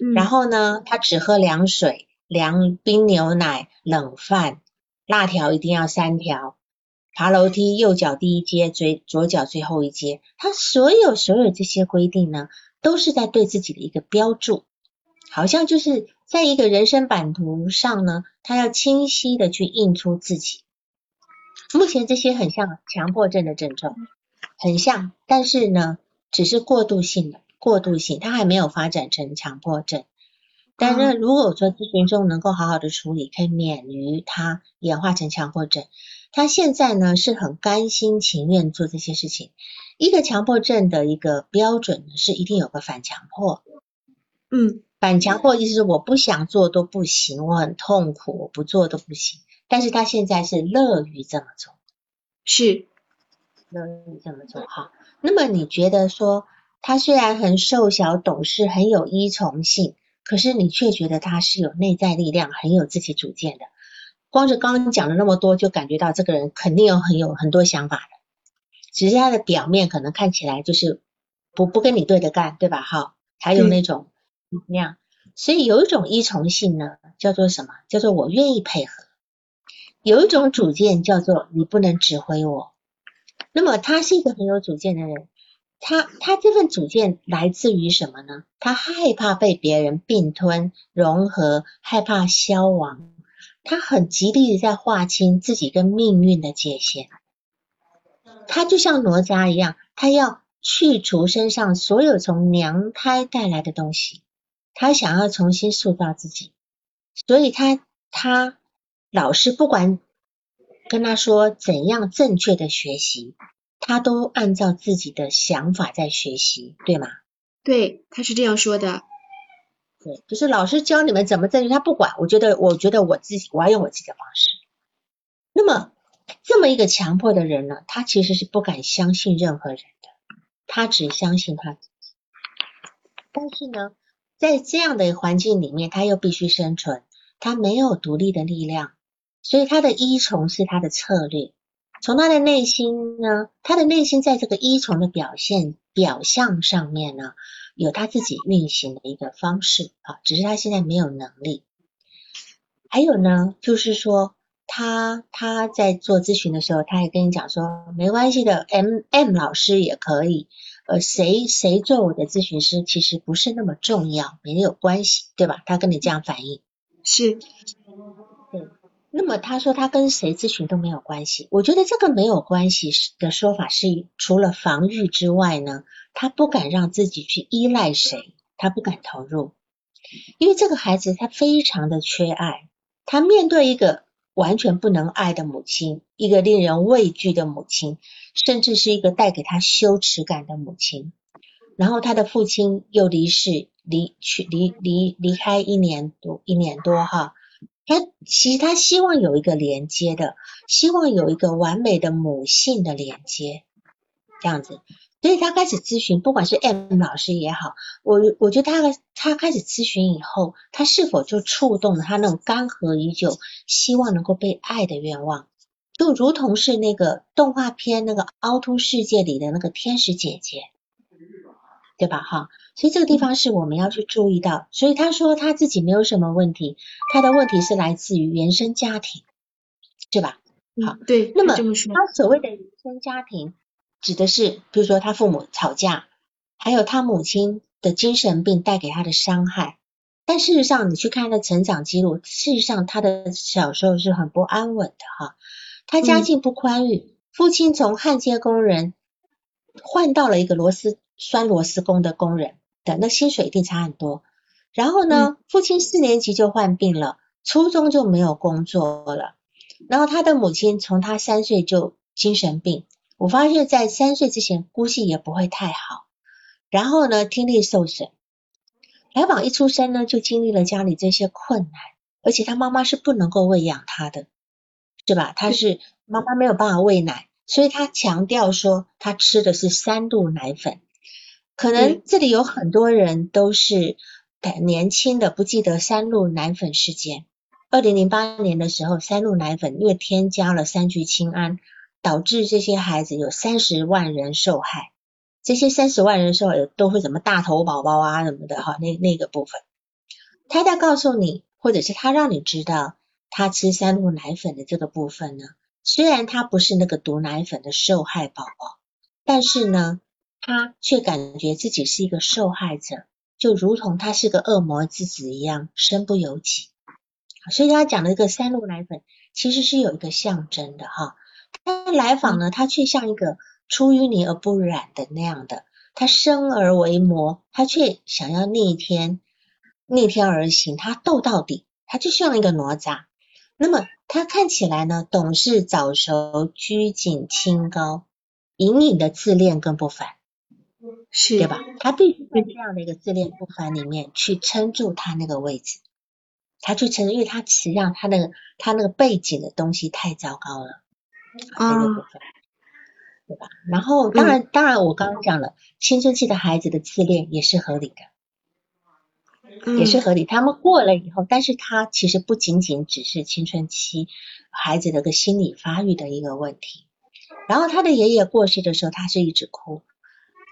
嗯。然后呢，他只喝凉水、凉冰牛奶、冷饭，辣条一定要三条。爬楼梯，右脚第一阶，左左脚最后一阶。他所有所有这些规定呢，都是在对自己的一个标注，好像就是。在一个人生版图上呢，他要清晰的去印出自己。目前这些很像强迫症的症状，很像，但是呢，只是过渡性的，过渡性，它还没有发展成强迫症。但是如果说咨询中能够好好的处理，可以免于它演化成强迫症。他现在呢是很甘心情愿做这些事情。一个强迫症的一个标准呢是一定有个反强迫。嗯。反强迫意思是我不想做都不行，我很痛苦，我不做都不行。但是他现在是乐于这么做，是乐于这么做哈。那么你觉得说他虽然很瘦小、懂事、很有依从性，可是你却觉得他是有内在力量、很有自己主见的。光是刚刚讲了那么多，就感觉到这个人肯定有很有很多想法的，只是他的表面可能看起来就是不不跟你对着干，对吧？哈，还有那种。那样，所以有一种依从性呢，叫做什么？叫做我愿意配合。有一种主见叫做你不能指挥我。那么他是一个很有主见的人，他他这份主见来自于什么呢？他害怕被别人并吞融合，害怕消亡，他很极力的在划清自己跟命运的界限。他就像哪吒一样，他要去除身上所有从娘胎带来的东西。他想要重新塑造自己，所以他他老师不管跟他说怎样正确的学习，他都按照自己的想法在学习，对吗？对，他是这样说的。对，就是老师教你们怎么正确，他不管。我觉得，我觉得我自己我要用我自己的方式。那么这么一个强迫的人呢，他其实是不敢相信任何人的，他只相信他自己。但是呢？在这样的环境里面，他又必须生存，他没有独立的力量，所以他的依从是他的策略。从他的内心呢，他的内心在这个依从的表现表象上面呢，有他自己运行的一个方式啊，只是他现在没有能力。还有呢，就是说他他在做咨询的时候，他也跟你讲说，没关系的，M M 老师也可以，呃，谁谁做我的咨询师其实不是那么重要，没有关系，对吧？他跟你这样反应是。那么他说他跟谁咨询都没有关系，我觉得这个没有关系的说法是除了防御之外呢，他不敢让自己去依赖谁，他不敢投入，因为这个孩子他非常的缺爱，他面对一个完全不能爱的母亲，一个令人畏惧的母亲，甚至是一个带给他羞耻感的母亲，然后他的父亲又离世，离去离离离开一年多一年多哈。他其实他希望有一个连接的，希望有一个完美的母性的连接，这样子，所以他开始咨询，不管是 M 老师也好，我我觉得他他开始咨询以后，他是否就触动了他那种干涸已久、希望能够被爱的愿望，就如同是那个动画片那个凹凸世界里的那个天使姐姐，对吧？哈。所以这个地方是我们要去注意到。所以他说他自己没有什么问题，他的问题是来自于原生家庭，对吧？好，对。那么他所谓的原生家庭，指的是比如说他父母吵架，还有他母亲的精神病带给他的伤害。但事实上，你去看他的成长记录，事实上他的小时候是很不安稳的哈。他家境不宽裕，父亲从焊接工人换到了一个螺丝栓螺丝工的工人。的那薪水一定差很多。然后呢，父亲四年级就患病了，初中就没有工作了。然后他的母亲从他三岁就精神病，我发现在三岁之前估计也不会太好。然后呢，听力受损。来访一出生呢，就经历了家里这些困难，而且他妈妈是不能够喂养他的，是吧？他是妈妈没有办法喂奶，所以他强调说他吃的是三鹿奶粉。可能这里有很多人都是年轻的，不记得三鹿奶粉事件。二零零八年的时候，三鹿奶粉因为添加了三聚氰胺，导致这些孩子有三十万人受害。这些三十万人受害都会什么大头宝宝啊什么的哈，那那个部分，他在告诉你，或者是他让你知道，他吃三鹿奶粉的这个部分呢，虽然他不是那个毒奶粉的受害宝宝，但是呢。他却感觉自己是一个受害者，就如同他是个恶魔之子一样，身不由己。所以他讲的这个三鹿奶粉其实是有一个象征的哈。他来访呢，他却像一个出淤泥而不染的那样的，他生而为魔，他却想要逆天，逆天而行，他斗到底，他就像一个哪吒。那么他看起来呢，懂事早熟，拘谨清高，隐隐的自恋跟不凡。是，对吧？他必须在这样的一个自恋不凡里面去撑住他那个位置，他去撑，因为他实际上他那个他那个背景的东西太糟糕了，这个部分，对吧？然后当然当然我刚刚讲了，青春期的孩子的自恋也是合理的，也是合理。他们过了以后，但是他其实不仅仅只是青春期孩子的个心理发育的一个问题。然后他的爷爷过世的时候，他是一直哭。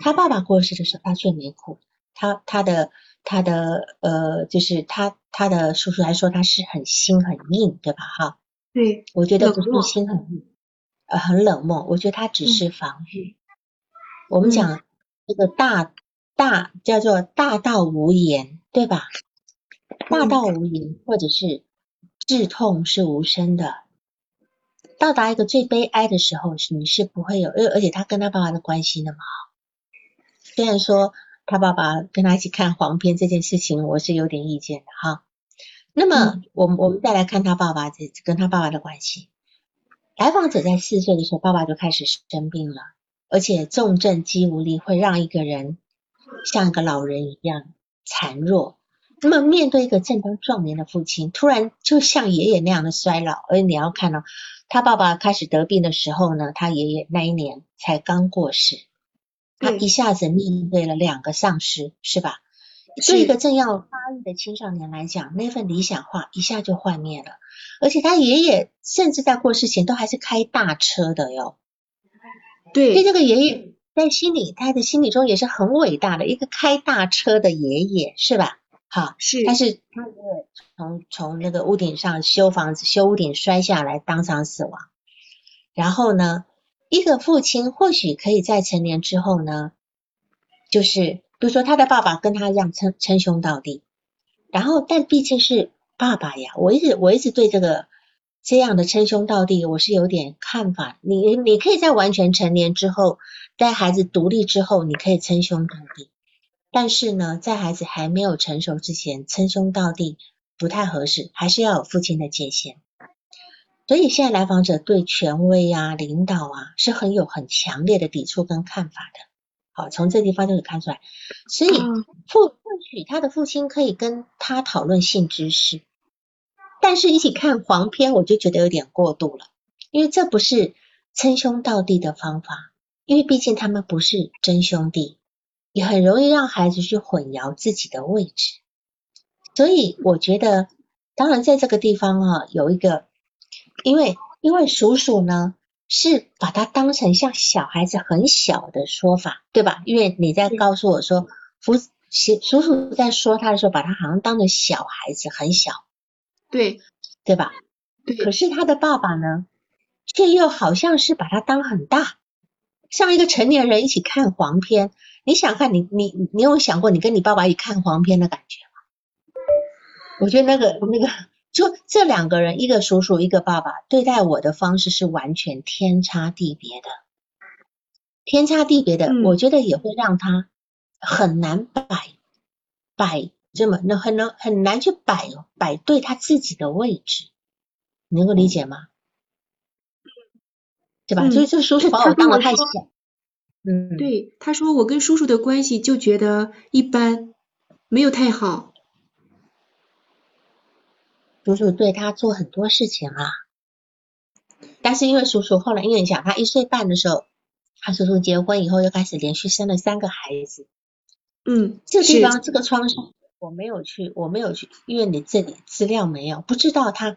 他爸爸过世的时候，他却没哭。他他的他的呃，就是他他的叔叔还说他是很心很硬，对吧？哈，对，我觉得不是心很硬，呃，很冷漠。我觉得他只是防御。我们讲这个大大叫做大道无言，对吧？大道无言，或者是至痛是无声的。到达一个最悲哀的时候，是你是不会有，而而且他跟他爸爸的关系那么好。虽然说他爸爸跟他一起看黄片这件事情，我是有点意见的哈。那么，我们我们再来看他爸爸这跟他爸爸的关系。来访者在四岁的时候，爸爸就开始生病了，而且重症肌无力，会让一个人像一个老人一样孱弱。那么，面对一个正当壮年的父亲，突然就像爷爷那样的衰老，而你要看到他爸爸开始得病的时候呢，他爷爷那一年才刚过世。他一下子面对了两个丧尸，是吧？对一个正要发育的青少年来讲，那份理想化一下就幻灭了。而且他爷爷甚至在过世前都还是开大车的哟。对，所以这个爷爷在心里，他的心里中也是很伟大的一个开大车的爷爷，是吧？好，是，但是他从从那个屋顶上修房子，修屋顶摔下来，当场死亡。然后呢，一个父亲或许可以在成年之后呢，就是比如说他的爸爸跟他一样称称兄道弟，然后但毕竟是爸爸呀，我一直我一直对这个这样的称兄道弟我是有点看法。你你可以在完全成年之后，在孩子独立之后，你可以称兄道弟。但是呢，在孩子还没有成熟之前，称兄道弟不太合适，还是要有父亲的界限。所以现在来访者对权威啊、领导啊是很有很强烈的抵触跟看法的。好，从这地方就可以看出来。所以父或许他的父亲可以跟他讨论性知识，但是一起看黄片，我就觉得有点过度了，因为这不是称兄道弟的方法，因为毕竟他们不是真兄弟。也很容易让孩子去混淆自己的位置，所以我觉得，当然在这个地方啊，有一个，因为因为叔叔呢是把他当成像小孩子很小的说法，对吧？因为你在告诉我说，叔叔叔在说他的时候，把他好像当成小孩子很小，对对吧？对。可是他的爸爸呢，却又好像是把他当很大，像一个成年人一起看黄片。你想看你你你有想过你跟你爸爸一起看黄片的感觉吗？我觉得那个那个就这两个人，一个叔叔一个爸爸，对待我的方式是完全天差地别的，天差地别的，我觉得也会让他很难摆摆这么那很难很难去摆摆对他自己的位置，能够理解吗？对吧？所以这叔叔把我当的太小。嗯，对，他说我跟叔叔的关系就觉得一般，没有太好。叔叔对他做很多事情啊，但是因为叔叔后来因为你想他一岁半的时候，他叔叔结婚以后又开始连续生了三个孩子。嗯，这个地方这个创伤我没有去，我没有去，因为你这里资料没有，不知道他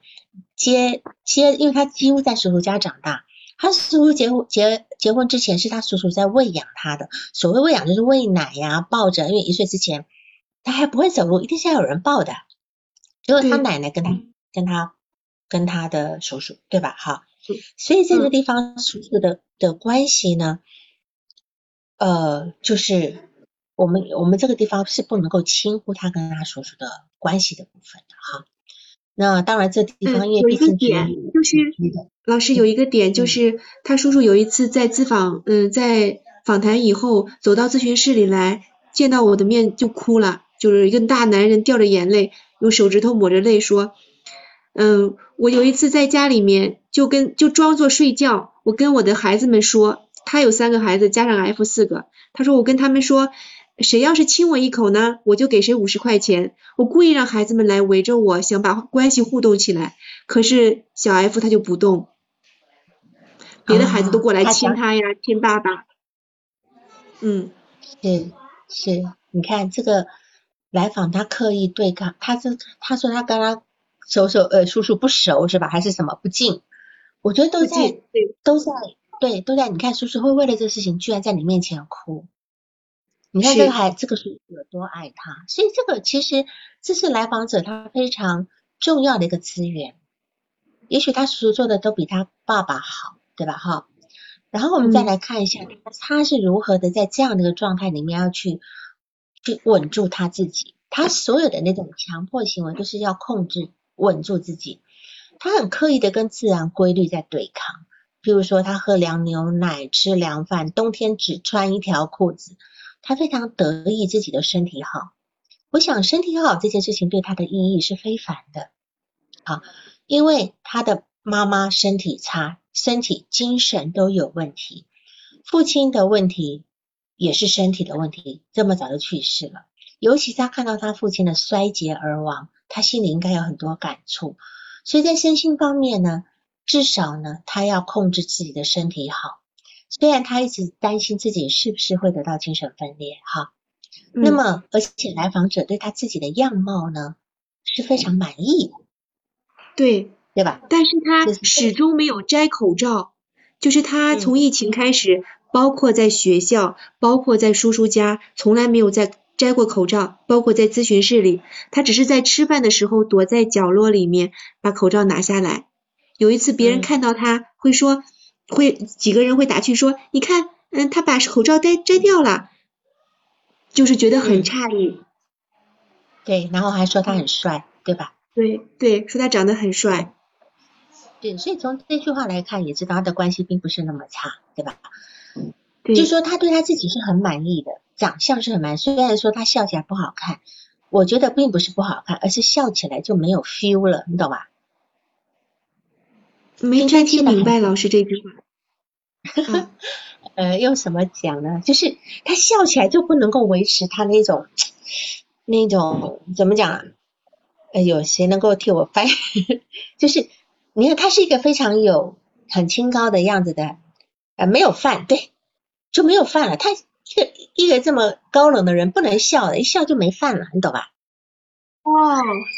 接接，因为他几乎在叔叔家长大。他叔叔结婚结结婚之前是他叔叔在喂养他的，所谓喂养就是喂奶呀、抱着，因为一岁之前他还不会走路，一定是要有人抱的。结果他奶奶跟他跟他跟他的叔叔，对吧？哈，所以这个地方叔叔的的关系呢，呃，就是我们我们这个地方是不能够轻忽他跟他叔叔的关系的部分的哈。那当然，这地方因为毕竟点就是老师有一个点，就是他叔叔有一次在咨访，嗯，在访谈以后走到咨询室里来，见到我的面就哭了，就是一个大男人掉着眼泪，用手指头抹着泪说，嗯，我有一次在家里面就跟就装作睡觉，我跟我的孩子们说，他有三个孩子加上 F 四个，他说我跟他们说。谁要是亲我一口呢，我就给谁五十块钱。我故意让孩子们来围着我，想把关系互动起来。可是小 F 他就不动，别的孩子都过来亲他呀，亲爸爸。嗯，是是，你看这个来访他刻意对抗，他这他说他跟他叔叔呃叔叔不熟是吧？还是什么不敬？我觉得都在都在对都在。你看叔叔会为了这个事情，居然在你面前哭。你看这个孩，这个叔叔有多爱他，所以这个其实这是来访者他非常重要的一个资源。也许他叔叔做的都比他爸爸好，对吧？哈。然后我们再来看一下他是如何的在这样的一个状态里面要去去稳住他自己。他所有的那种强迫行为都是要控制稳住自己。他很刻意的跟自然规律在对抗，譬如说他喝凉牛奶、吃凉饭，冬天只穿一条裤子。他非常得意自己的身体好，我想身体好这件事情对他的意义是非凡的，好，因为他的妈妈身体差，身体精神都有问题，父亲的问题也是身体的问题，这么早就去世了，尤其他看到他父亲的衰竭而亡，他心里应该有很多感触，所以在身心方面呢，至少呢，他要控制自己的身体好。虽然他一直担心自己是不是会得到精神分裂，哈，那么，而且来访者对他自己的样貌呢是非常满意的，对对吧？但是他始终没有摘口罩，就是他从疫情开始，包括在学校，包括在叔叔家，从来没有在摘过口罩，包括在咨询室里，他只是在吃饭的时候躲在角落里面把口罩拿下来。有一次别人看到他会说，会几个人会打趣说，你看，嗯，他把口罩摘摘掉了。就是觉得很诧异，对，然后还说他很帅，对吧？对对，说他长得很帅，对，所以从这句话来看，也知道他的关系并不是那么差，对吧？对，就说他对他自己是很满意的，长相是很满，虽然说他笑起来不好看，我觉得并不是不好看，而是笑起来就没有 feel 了，你懂吧？没太听明白老师这句话。[laughs] 呃，用什么讲呢？就是他笑起来就不能够维持他那种那种怎么讲啊？呃，有谁能够替我翻？[laughs] 就是你看他是一个非常有很清高的样子的，呃，没有饭，对，就没有饭了。他这一个这么高冷的人不能笑的，一笑就没饭了，你懂吧？哦，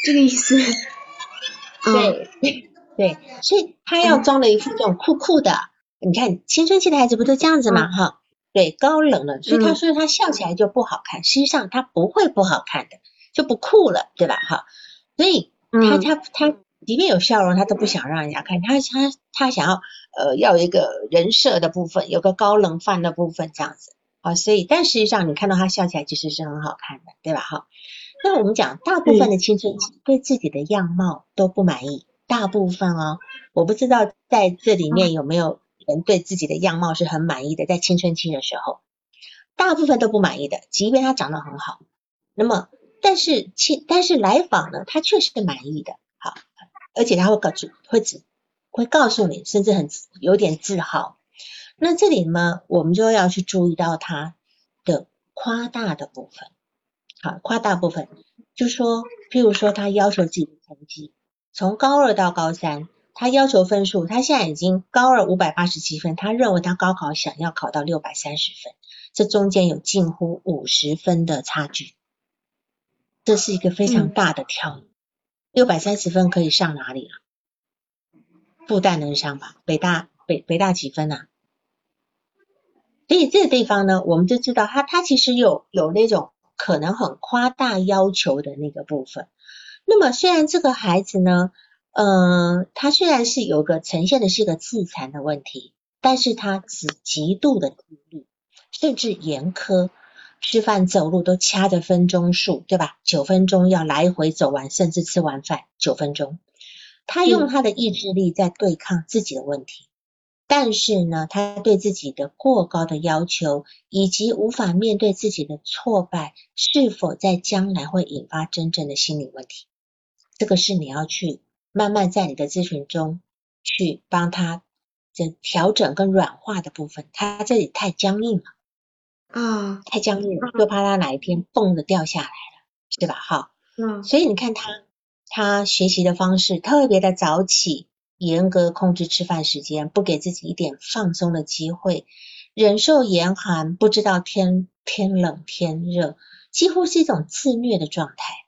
这个意思。[laughs] 对对，所以他要装的一副这种酷酷的。你看青春期的孩子不都这样子嘛哈？对，高冷了，所以他说他笑起来就不好看，实际上他不会不好看的，就不酷了，对吧哈？所以他他他即便有笑容，他都不想让人家看，他他他想要呃要一个人设的部分，有个高冷范的部分这样子啊，所以但实际上你看到他笑起来其实是很好看的，对吧哈？那我们讲大部分的青春期对自己的样貌都不满意，大部分哦，我不知道在这里面有没有。人对自己的样貌是很满意的，在青春期的时候，大部分都不满意的，即便他长得很好。那么，但是青，但是来访呢，他确实是满意的，好，而且他会告诉，会指会告诉你，甚至很有点自豪。那这里呢，我们就要去注意到他的夸大的部分，好，夸大部分，就说，譬如说，他要求自己的成绩，从高二到高三。他要求分数，他现在已经高二五百八十七分，他认为他高考想要考到六百三十分，这中间有近乎五十分的差距，这是一个非常大的跳。六百三十分可以上哪里了？复旦能上吧？北大北北大几分啊？所以这个地方呢，我们就知道他他其实有有那种可能很夸大要求的那个部分。那么虽然这个孩子呢，呃，他虽然是有个呈现的是个自残的问题，但是他只极度的自律，甚至严苛，吃饭走路都掐着分钟数，对吧？九分钟要来回走完，甚至吃完饭九分钟。他用他的意志力在对抗自己的问题，但是呢，他对自己的过高的要求，以及无法面对自己的挫败，是否在将来会引发真正的心理问题？这个是你要去。慢慢在你的咨询中去帮他这调整跟软化的部分，他这里太僵硬了啊，太僵硬了，就怕他哪一天蹦的掉下来了，是吧？哈，嗯，所以你看他他学习的方式特别的早起，严格控制吃饭时间，不给自己一点放松的机会，忍受严寒，不知道天天冷天热，几乎是一种自虐的状态。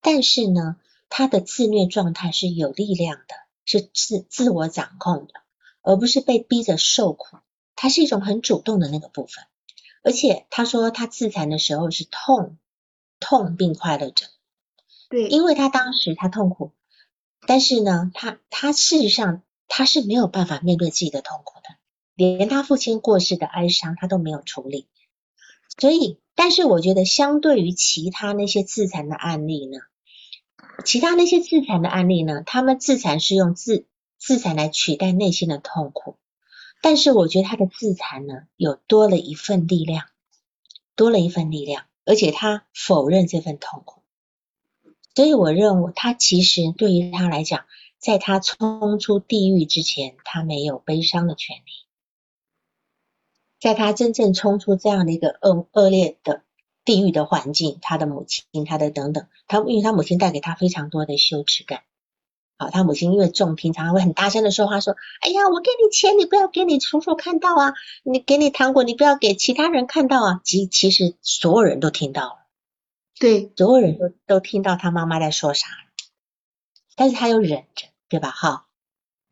但是呢。他的自虐状态是有力量的，是自自我掌控的，而不是被逼着受苦。他是一种很主动的那个部分，而且他说他自残的时候是痛，痛并快乐着。对，因为他当时他痛苦，但是呢，他他事实上他是没有办法面对自己的痛苦的，连他父亲过世的哀伤他都没有处理。所以，但是我觉得相对于其他那些自残的案例呢？其他那些自残的案例呢？他们自残是用自自残来取代内心的痛苦，但是我觉得他的自残呢，有多了一份力量，多了一份力量，而且他否认这份痛苦，所以我认为他其实对于他来讲，在他冲出地狱之前，他没有悲伤的权利，在他真正冲出这样的一个恶恶劣的。地狱的环境，他的母亲，他的等等，他因为他母亲带给他非常多的羞耻感，好，他母亲因为重听，常常会很大声的说话，说：“哎呀，我给你钱，你不要给你叔叔看到啊！你给你糖果，你不要给其他人看到啊！”其其实所有人都听到了，对，所有人都都听到他妈妈在说啥，但是他又忍着，对吧？哈，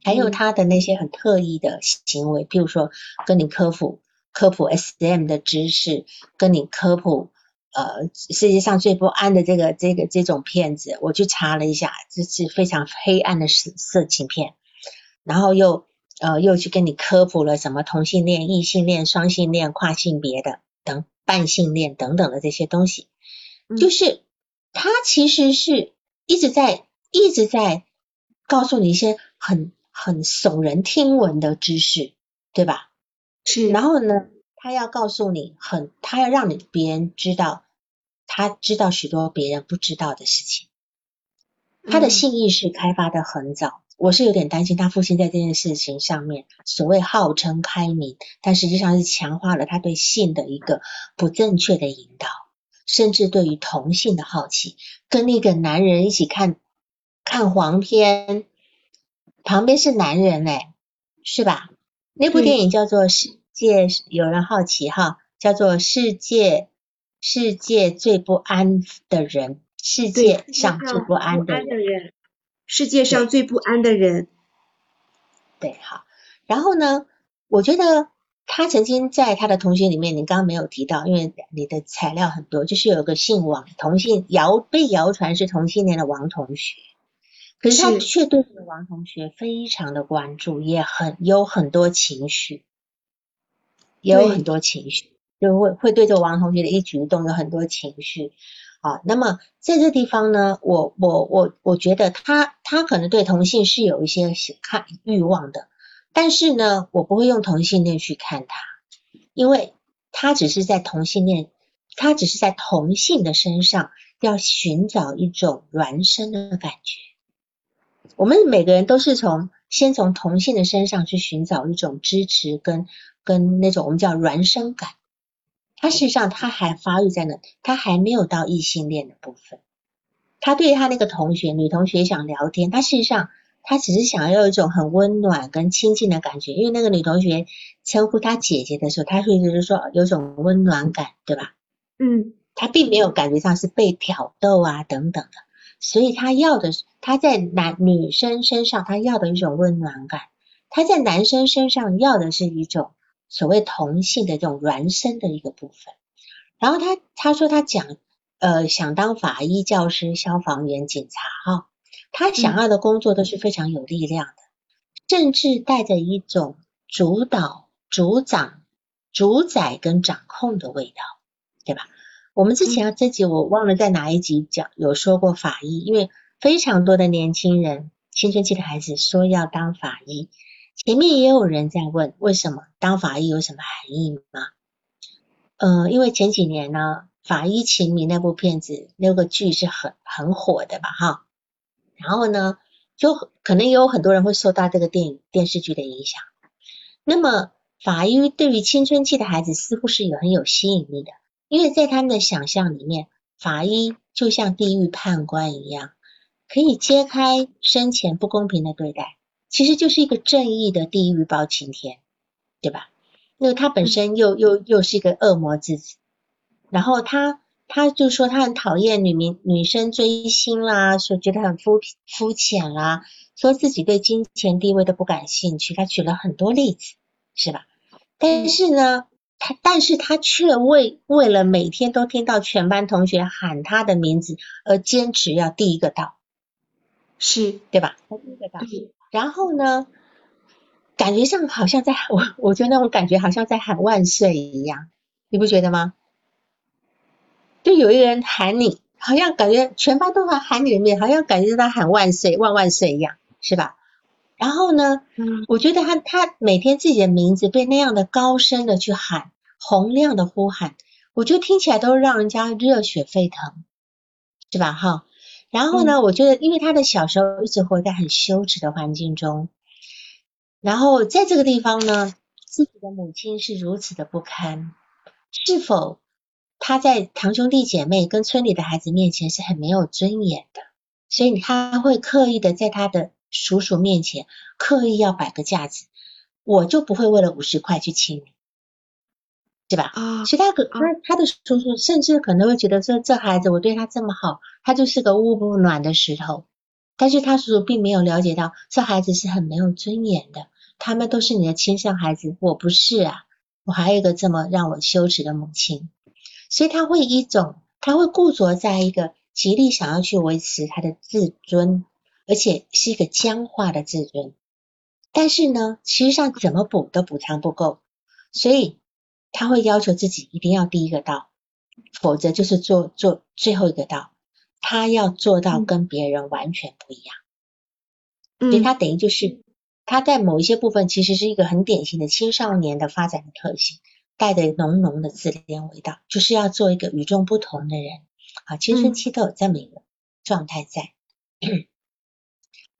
还有他的那些很特异的行为，比如说跟你科普科普 SM 的知识，跟你科普。呃，世界上最不安的这个这个这种片子，我去查了一下，这是非常黑暗的色色情片。然后又呃又去跟你科普了什么同性恋、异性恋、双性恋、跨性别的等半性恋等等的这些东西，就是他其实是一直在一直在告诉你一些很很耸人听闻的知识，对吧？是。然后呢？他要告诉你很，他要让你别人知道，他知道许多别人不知道的事情。他的性意识开发的很早，我是有点担心他父亲在这件事情上面，所谓号称开明，但实际上是强化了他对性的一个不正确的引导，甚至对于同性的好奇。跟那个男人一起看看黄片，旁边是男人哎，是吧？那部电影叫做是。界有人好奇哈，叫做世界世界最不安的人，世界上最不安的人，世界上最不安的人。对，好。然后呢，我觉得他曾经在他的同学里面，你刚刚没有提到，因为你的材料很多，就是有个姓王同性谣被谣传是同性恋的王同学，可是他却对这个王同学非常的关注，也很有很多情绪。也有很多情绪，就会会对这王同学的一举一动有很多情绪。啊，那么在这地方呢，我我我我觉得他他可能对同性是有一些看欲望的，但是呢，我不会用同性恋去看他，因为他只是在同性恋，他只是在同性的身上要寻找一种孪生的感觉。我们每个人都是从先从同性的身上去寻找一种支持跟。跟那种我们叫孪生感，他事实上他还发育在那，他还没有到异性恋的部分。他对他那个同学女同学想聊天，他事实上他只是想要有一种很温暖跟亲近的感觉，因为那个女同学称呼他姐姐的时候，他会就是说有种温暖感，对吧？嗯，他并没有感觉上是被挑逗啊等等的，所以他要的是他在男女生身上他要的一种温暖感，他在男生身上要的是一种。所谓同性的这种孪生的一个部分，然后他他说他讲呃想当法医、教师、消防员、警察哈，他想要的工作都是非常有力量的，甚至带着一种主导、主掌、主宰跟掌控的味道，对吧？我们之前这集我忘了在哪一集讲有说过法医，因为非常多的年轻人青春期的孩子说要当法医。前面也有人在问，为什么当法医有什么含义吗？呃，因为前几年呢，《法医秦明》那部片子那个剧是很很火的吧，哈。然后呢，就可能也有很多人会受到这个电影电视剧的影响。那么，法医对于青春期的孩子似乎是有很有吸引力的，因为在他们的想象里面，法医就像地狱判官一样，可以揭开生前不公平的对待。其实就是一个正义的地狱包青天，对吧？因为他本身又又又是一个恶魔之子，然后他他就说他很讨厌女明女生追星啦，说觉得很肤肤浅啦，说自己对金钱地位都不感兴趣，他举了很多例子，是吧？但是呢，他但是他却为为了每天都听到全班同学喊他的名字而坚持要第一个到，是对吧？他第一个到。然后呢，感觉上好像在我，我觉得那种感觉好像在喊万岁一样，你不觉得吗？就有一个人喊你，好像感觉全班都在喊你的名，好像感觉在喊万岁、万万岁一样，是吧？然后呢，嗯，我觉得他他每天自己的名字被那样的高声的去喊，洪亮的呼喊，我觉得听起来都让人家热血沸腾，是吧？哈。然后呢，我觉得，因为他的小时候一直活在很羞耻的环境中，然后在这个地方呢，自己的母亲是如此的不堪，是否他在堂兄弟姐妹跟村里的孩子面前是很没有尊严的？所以他会刻意的在他的叔叔面前刻意要摆个架子，我就不会为了五十块去亲你，对吧？啊，所以他可他他的叔叔甚至可能会觉得说，这孩子我对他这么好，他就是个捂不暖的石头。但是他叔叔并没有了解到，这孩子是很没有尊严的。他们都是你的亲生孩子，我不是啊，我还有一个这么让我羞耻的母亲。所以他会一种，他会固着在一个极力想要去维持他的自尊，而且是一个僵化的自尊。但是呢，实际上怎么补都补偿不够，所以他会要求自己一定要第一个到，否则就是做做最后一个到。他要做到跟别人完全不一样，所以他等于就是他在某一些部分其实是一个很典型的青少年的发展的特性，带着浓浓的自恋味道，就是要做一个与众不同的人。啊，青春期都有这么一个状态在。[coughs]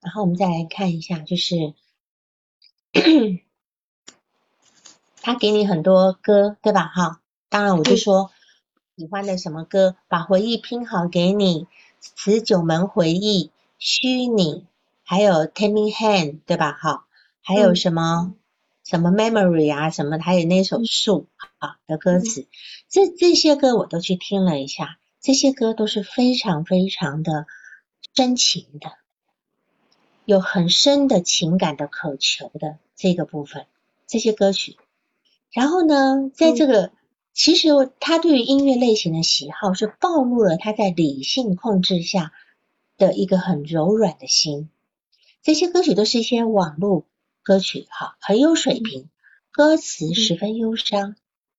然后我们再来看一下，就是 [coughs] 他给你很多歌，对吧？哈，当然我就说。喜欢的什么歌？把回忆拼好给你，十九门回忆，虚拟，还有 Taming Hand，对吧？哈，还有什么什么 Memory 啊，什么，还有那首树啊的歌词，这这些歌我都去听了一下，这些歌都是非常非常的深情的，有很深的情感的渴求的这个部分，这些歌曲。然后呢，在这个。其实他对于音乐类型的喜好是暴露了他在理性控制下的一个很柔软的心。这些歌曲都是一些网络歌曲，哈，很有水平，歌词十分忧伤，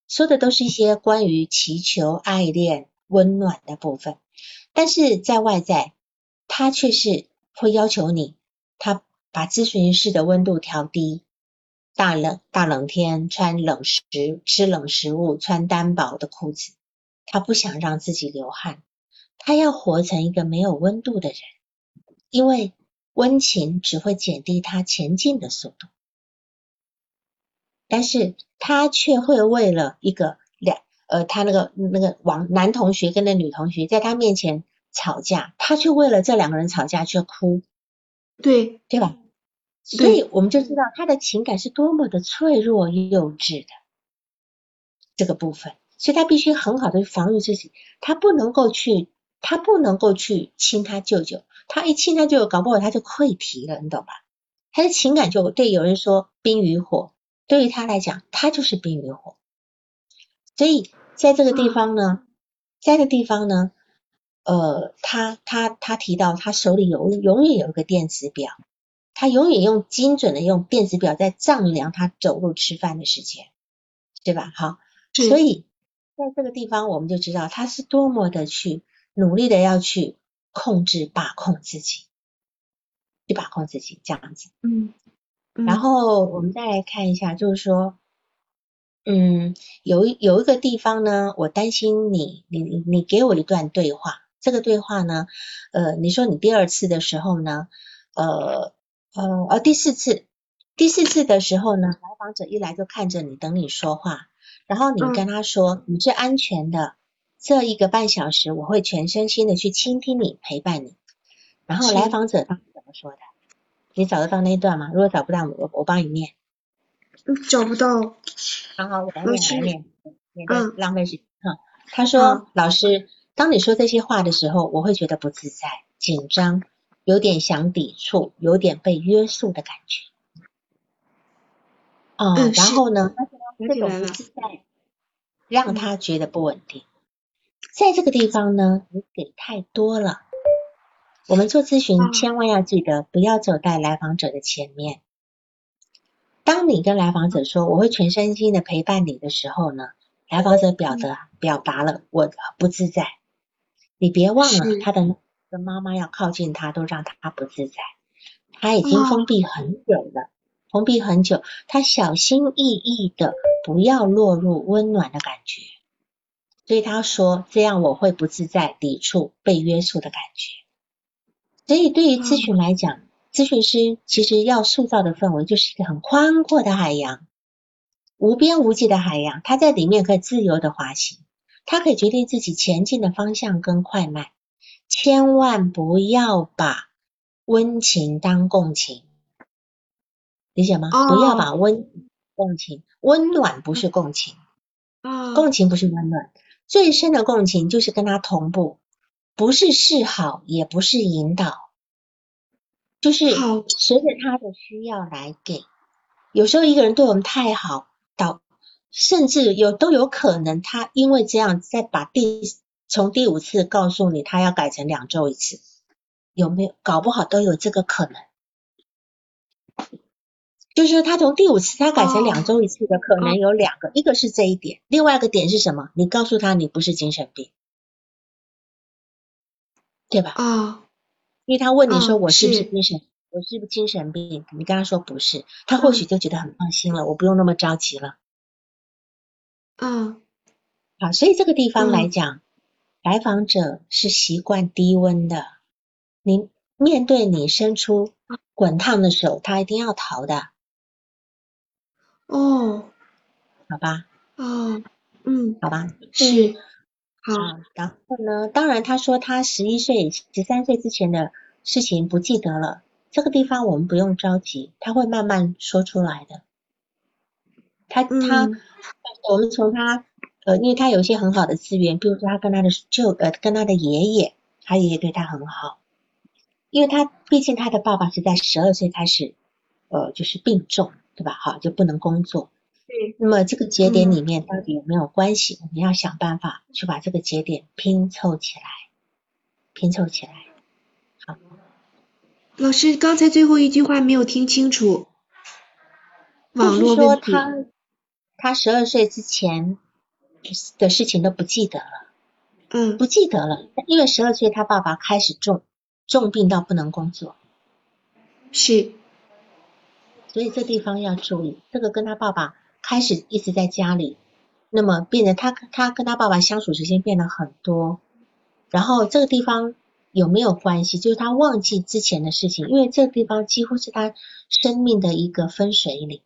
说的都是一些关于祈求爱恋、温暖的部分。但是在外在，他却是会要求你，他把咨询室的温度调低。大冷大冷天穿冷食吃冷食物穿单薄的裤子，他不想让自己流汗，他要活成一个没有温度的人，因为温情只会减低他前进的速度。但是他却会为了一个两呃，他那个那个王男同学跟那女同学在他面前吵架，他却为了这两个人吵架却哭，对对吧？所以我们就知道他的情感是多么的脆弱幼稚的这个部分，所以他必须很好的防御自己，他不能够去，他不能够去亲他舅舅，他一亲他舅舅，搞不好他就溃堤了，你懂吧？他的情感就对有人说冰与火，对于他来讲，他就是冰与火。所以在这个地方呢，在这个地方呢，呃，他他他提到他手里有永远有一个电子表。他永远用精准的用电子表在丈量他走路吃饭的时间，对吧？好，所以在这个地方我们就知道他是多么的去努力的要去控制把控自己，去把控自己这样子。嗯，然后我们再来看一下，就是说，嗯，有有一个地方呢，我担心你，你你你给我一段对话，这个对话呢，呃，你说你第二次的时候呢，呃。呃，而第四次，第四次的时候呢，来访者一来就看着你，等你说话，然后你跟他说你是安全的，这一个半小时我会全身心的去倾听你，陪伴你。然后来访者当时怎么说的？你找得到那一段吗？如果找不到，我我帮你念。找不到。好好，我来念，来念，免得浪费时间。他说，老师，当你说这些话的时候，我会觉得不自在、紧张。有点想抵触，有点被约束的感觉。啊，然后呢，这种不自在让他觉得不稳定。在这个地方呢，你给太多了。我们做咨询千万要记得，不要走在来访者的前面。当你跟来访者说我会全身心的陪伴你的时候呢，来访者表达表达了我不自在。你别忘了他的。跟妈妈要靠近他，都让他不自在。他已经封闭很久了，封闭很久，他小心翼翼的不要落入温暖的感觉，所以他说这样我会不自在、抵触、被约束的感觉。所以对于咨询来讲，咨询师其实要塑造的氛围就是一个很宽阔的海洋，无边无际的海洋，他在里面可以自由的滑行，他可以决定自己前进的方向跟快慢。千万不要把温情当共情，理解吗？哦不要把温共情，温暖不是共情，啊共情不是温暖，最深的共情就是跟他同步，不是示好，也不是引导，就是好随着他的需要来给。有时候一个人对我们太好，导甚至有都有可能他因为这样再把第从第五次告诉你他要改成两周一次，有没有？搞不好都有这个可能。就是他从第五次他改成两周一次的可能有两个，一个是这一点，另外一个点是什么？你告诉他你不是精神病，对吧？啊因为他问你说嗯我是不是是精神，我是不是精神病？你跟他说不是，他或许就觉得很放心了，我不用那么着急了。啊好，所以这个地方来嗯讲，来访者是习惯低温的。你面对你伸出滚烫的手，他一定要逃的，哦好吧？哦嗯好吧？是好啊，然后呢，当然他说他十一岁、十三岁之前的事情不记得了，这个地方我们不用着急，他会慢慢说出来的。他他、嗯我们从他呃，因为他有一些很好的资源，比如说他跟他的舅呃跟他的爷爷，他爷爷对他很好，因为他毕竟他的爸爸是在十二岁开始呃就是病重，对吧？好就不能工作。对那么这个节点嗯里面到底有没有关系？我们要想办法去把这个节点拼凑起来，拼凑起来。好老师刚才最后一句话没有听清楚，网络说络问题他他十二岁之前的事情都不记得了，嗯。不记得了，因为十二岁他爸爸开始重重病到不能工作，是。所以这地方要注意，这个跟他爸爸开始一直在家里，那么变得他他跟他爸爸相处时间变得很多，然后这个地方有没有关系？就是他忘记之前的事情，因为这个地方几乎是他生命的一个分水岭，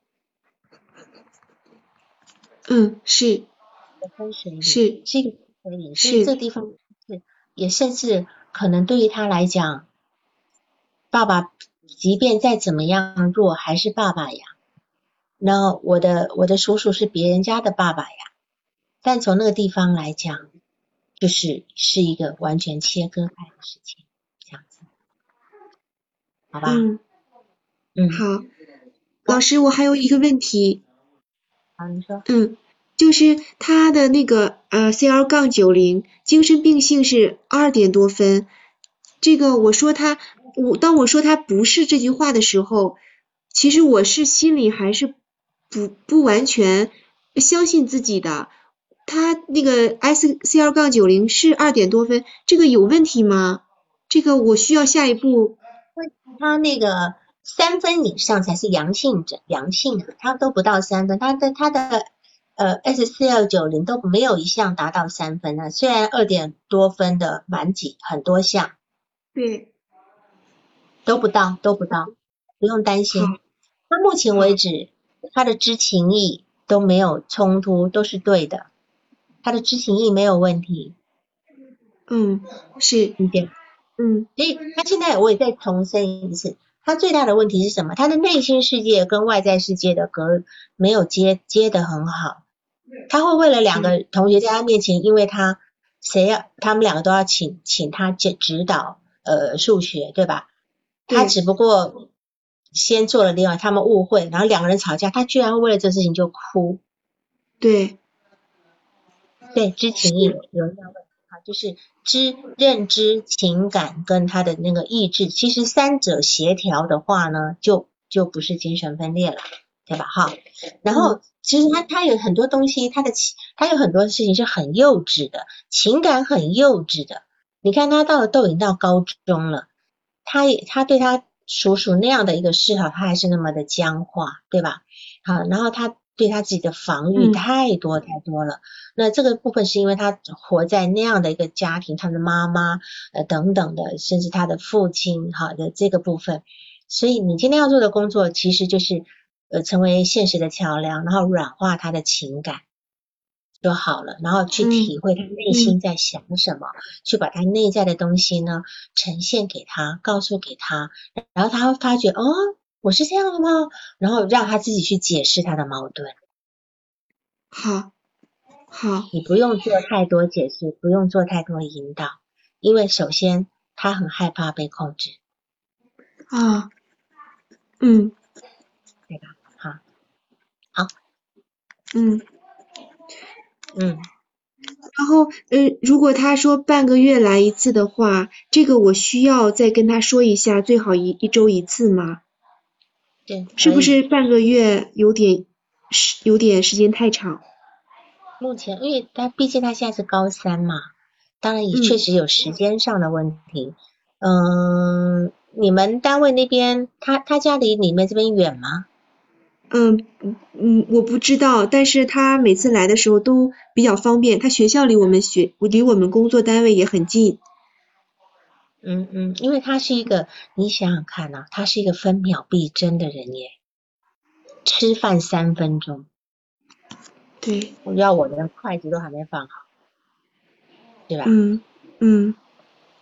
嗯是分水岭是是一个分水岭，所是以这个地方是也甚至可能对于他来讲，爸爸即便再怎么样弱，还是爸爸呀。那我的我的叔叔是别人家的爸爸呀，但从那个地方来讲，就是是一个完全切割开的事情，这样子，好吧？嗯嗯，好，老师我还有一个问题，好，你说，嗯，就是他的那个呃 CL 杠九零精神病性是二点多分，这个我说他我当我说他不是这句话的时候，其实我是心里还是不不完全相信自己的。他那个 SCL 杠九零是二点多分，这个有问题吗？这个我需要下一步他那个三分以上才是阳性者，阳性啊，他都不到三分，他的他的呃 S 四二九零都没有一项达到三分啊，虽然二点多分的满几很多项对都不到，都不到，不用担心到。目前为止他的知情意都没有冲突，都是对的，他的知情意没有问题，嗯是一点？嗯所以他现在我也再重申一次，他最大的问题是什么？他的内心世界跟外在世界的隔没有接接得很好。他会为了两个同学在他面前，因为他谁要他们两个都要请请他指指导呃数学，对吧？他只不过先做了另外，他们误会，然后两个人吵架，他居然会为了这事情就哭。对对，知情意有有一样问题哈，就是知认知、情感跟他的那个意志，其实三者协调的话呢，就就不是精神分裂了，对吧？哈，然后其实他他有很多东西，他的情他有很多事情是很幼稚的，情感很幼稚的。你看他到了都已经到高中了，他也他对他叔叔那样的一个示好，他还是那么的僵化，对吧？好，然后他对他自己的防御嗯太多太多了。那这个部分是因为他活在那样的一个家庭，他的妈妈呃等等的，甚至他的父亲好的这个部分，所以你今天要做的工作其实就是呃成为现实的桥梁，然后软化他的情感，就好了，然后去体会他内心在想什么，去把他内在的东西呢呈现给他，告诉给他，然后他会发觉哦，我是这样的吗？然后让他自己去解释他的矛盾。好，好，你不用做太多解释，不用做太多引导，因为首先他很害怕被控制。啊，嗯，对吧？好，好，嗯。嗯，然后嗯，如果他说半个月来一次的话，这个我需要再跟他说一下，最好一一周一次吗？对，是不是半个月有点时有点时间太长？目前，因为他毕竟他现在是高三嘛，当然也确实有时间上的问题。嗯，你们单位那边，他他家离你们这边远吗？嗯嗯我不知道，但是他每次来的时候都比较方便，他学校离我们学离我们工作单位也很近。嗯嗯，因为他是一个，你想想看呐，他是一个分秒必争的人耶，吃饭三分钟。对，我要我的筷子都还没放好，对吧？嗯嗯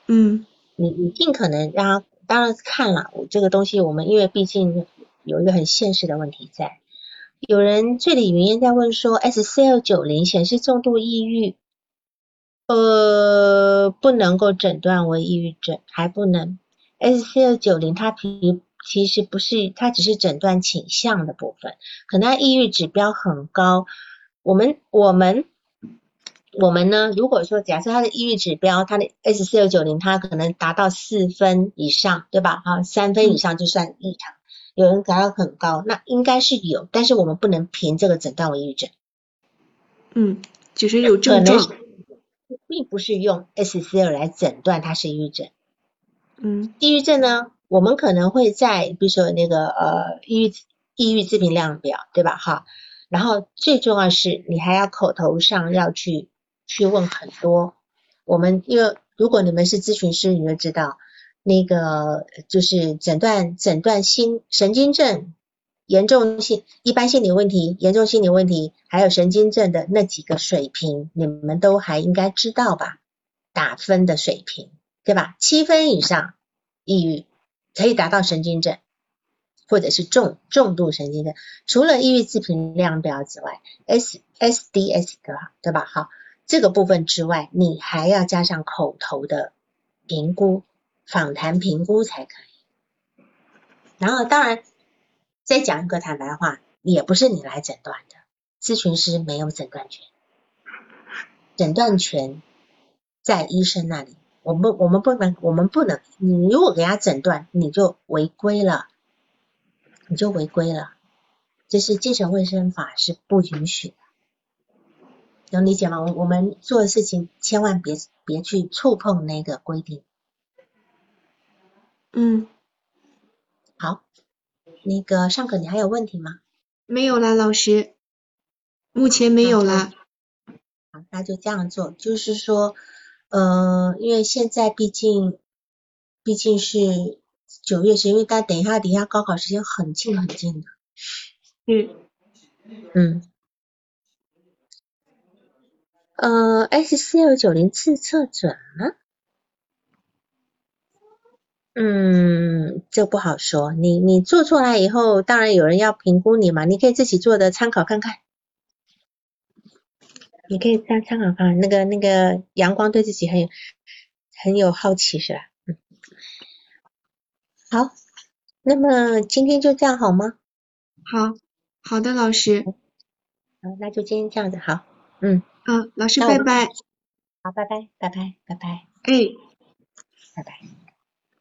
嗯，你你尽可能让他，当然看了我这个东西，我们因为毕竟。有一个很现实的问题在，有人这里云烟在问说，SCL 九零显示重度抑郁，呃，不能够诊断为抑郁症，还不能。SCL 九零它其其实不是，它只是诊断倾向的部分，可能它抑郁指标很高。我们我们我们呢，如果说假设它的抑郁指标，它的 SCL 九零它可能达到四分以上，对吧？啊，三分以上就算异常。有人感到很高，那应该是有，但是我们不能凭这个诊断为抑郁症。嗯，就是有症状，并不是用 SCL 来诊断它是抑郁症。嗯，抑郁症呢，我们可能会在比如说那个呃抑郁抑郁自评量表，对吧？哈，然后最重要是你还要口头上要去去问很多。我们因为如果你们是咨询师，你就知道。那个就是诊断诊断心神经症严重性一般心理问题严重心理问题还有神经症的那几个水平，你们都还应该知道吧？打分的水平对吧？七分以上抑郁可以达到神经症或者是重重度神经症。除了抑郁自评量表之外，S S D S 对吧？对吧？好，这个部分之外，你还要加上口头的评估。访谈评估才可以，然后当然再讲一个坦白话，也不是你来诊断的，咨询师没有诊断权，诊断权在医生那里，我们我们不能我们不能，你如果给他诊断，你就违规了，你就违规了，这是精神卫生法是不允许的，能理解吗？我我们做的事情千万别别去触碰那个规定。嗯，好，那个上课你还有问题吗？没有啦，老师，目前没有啦。好，那就这样做，就是说，呃，因为现在毕竟毕竟是九月，因为但等一下，等一下高考时间很近很近的。嗯嗯，呃，S C L 九零自测准吗？嗯，这不好说。你你做出来以后，当然有人要评估你嘛。你可以自己做的参考看看，你可以参参考看看。那个那个阳光对自己很有很有好奇是吧？嗯，好，那么今天就这样好吗？好，好的，老师。好，那就今天这样子，好，嗯，嗯，老师拜拜。好，拜拜，拜拜，拜拜。哎，拜拜。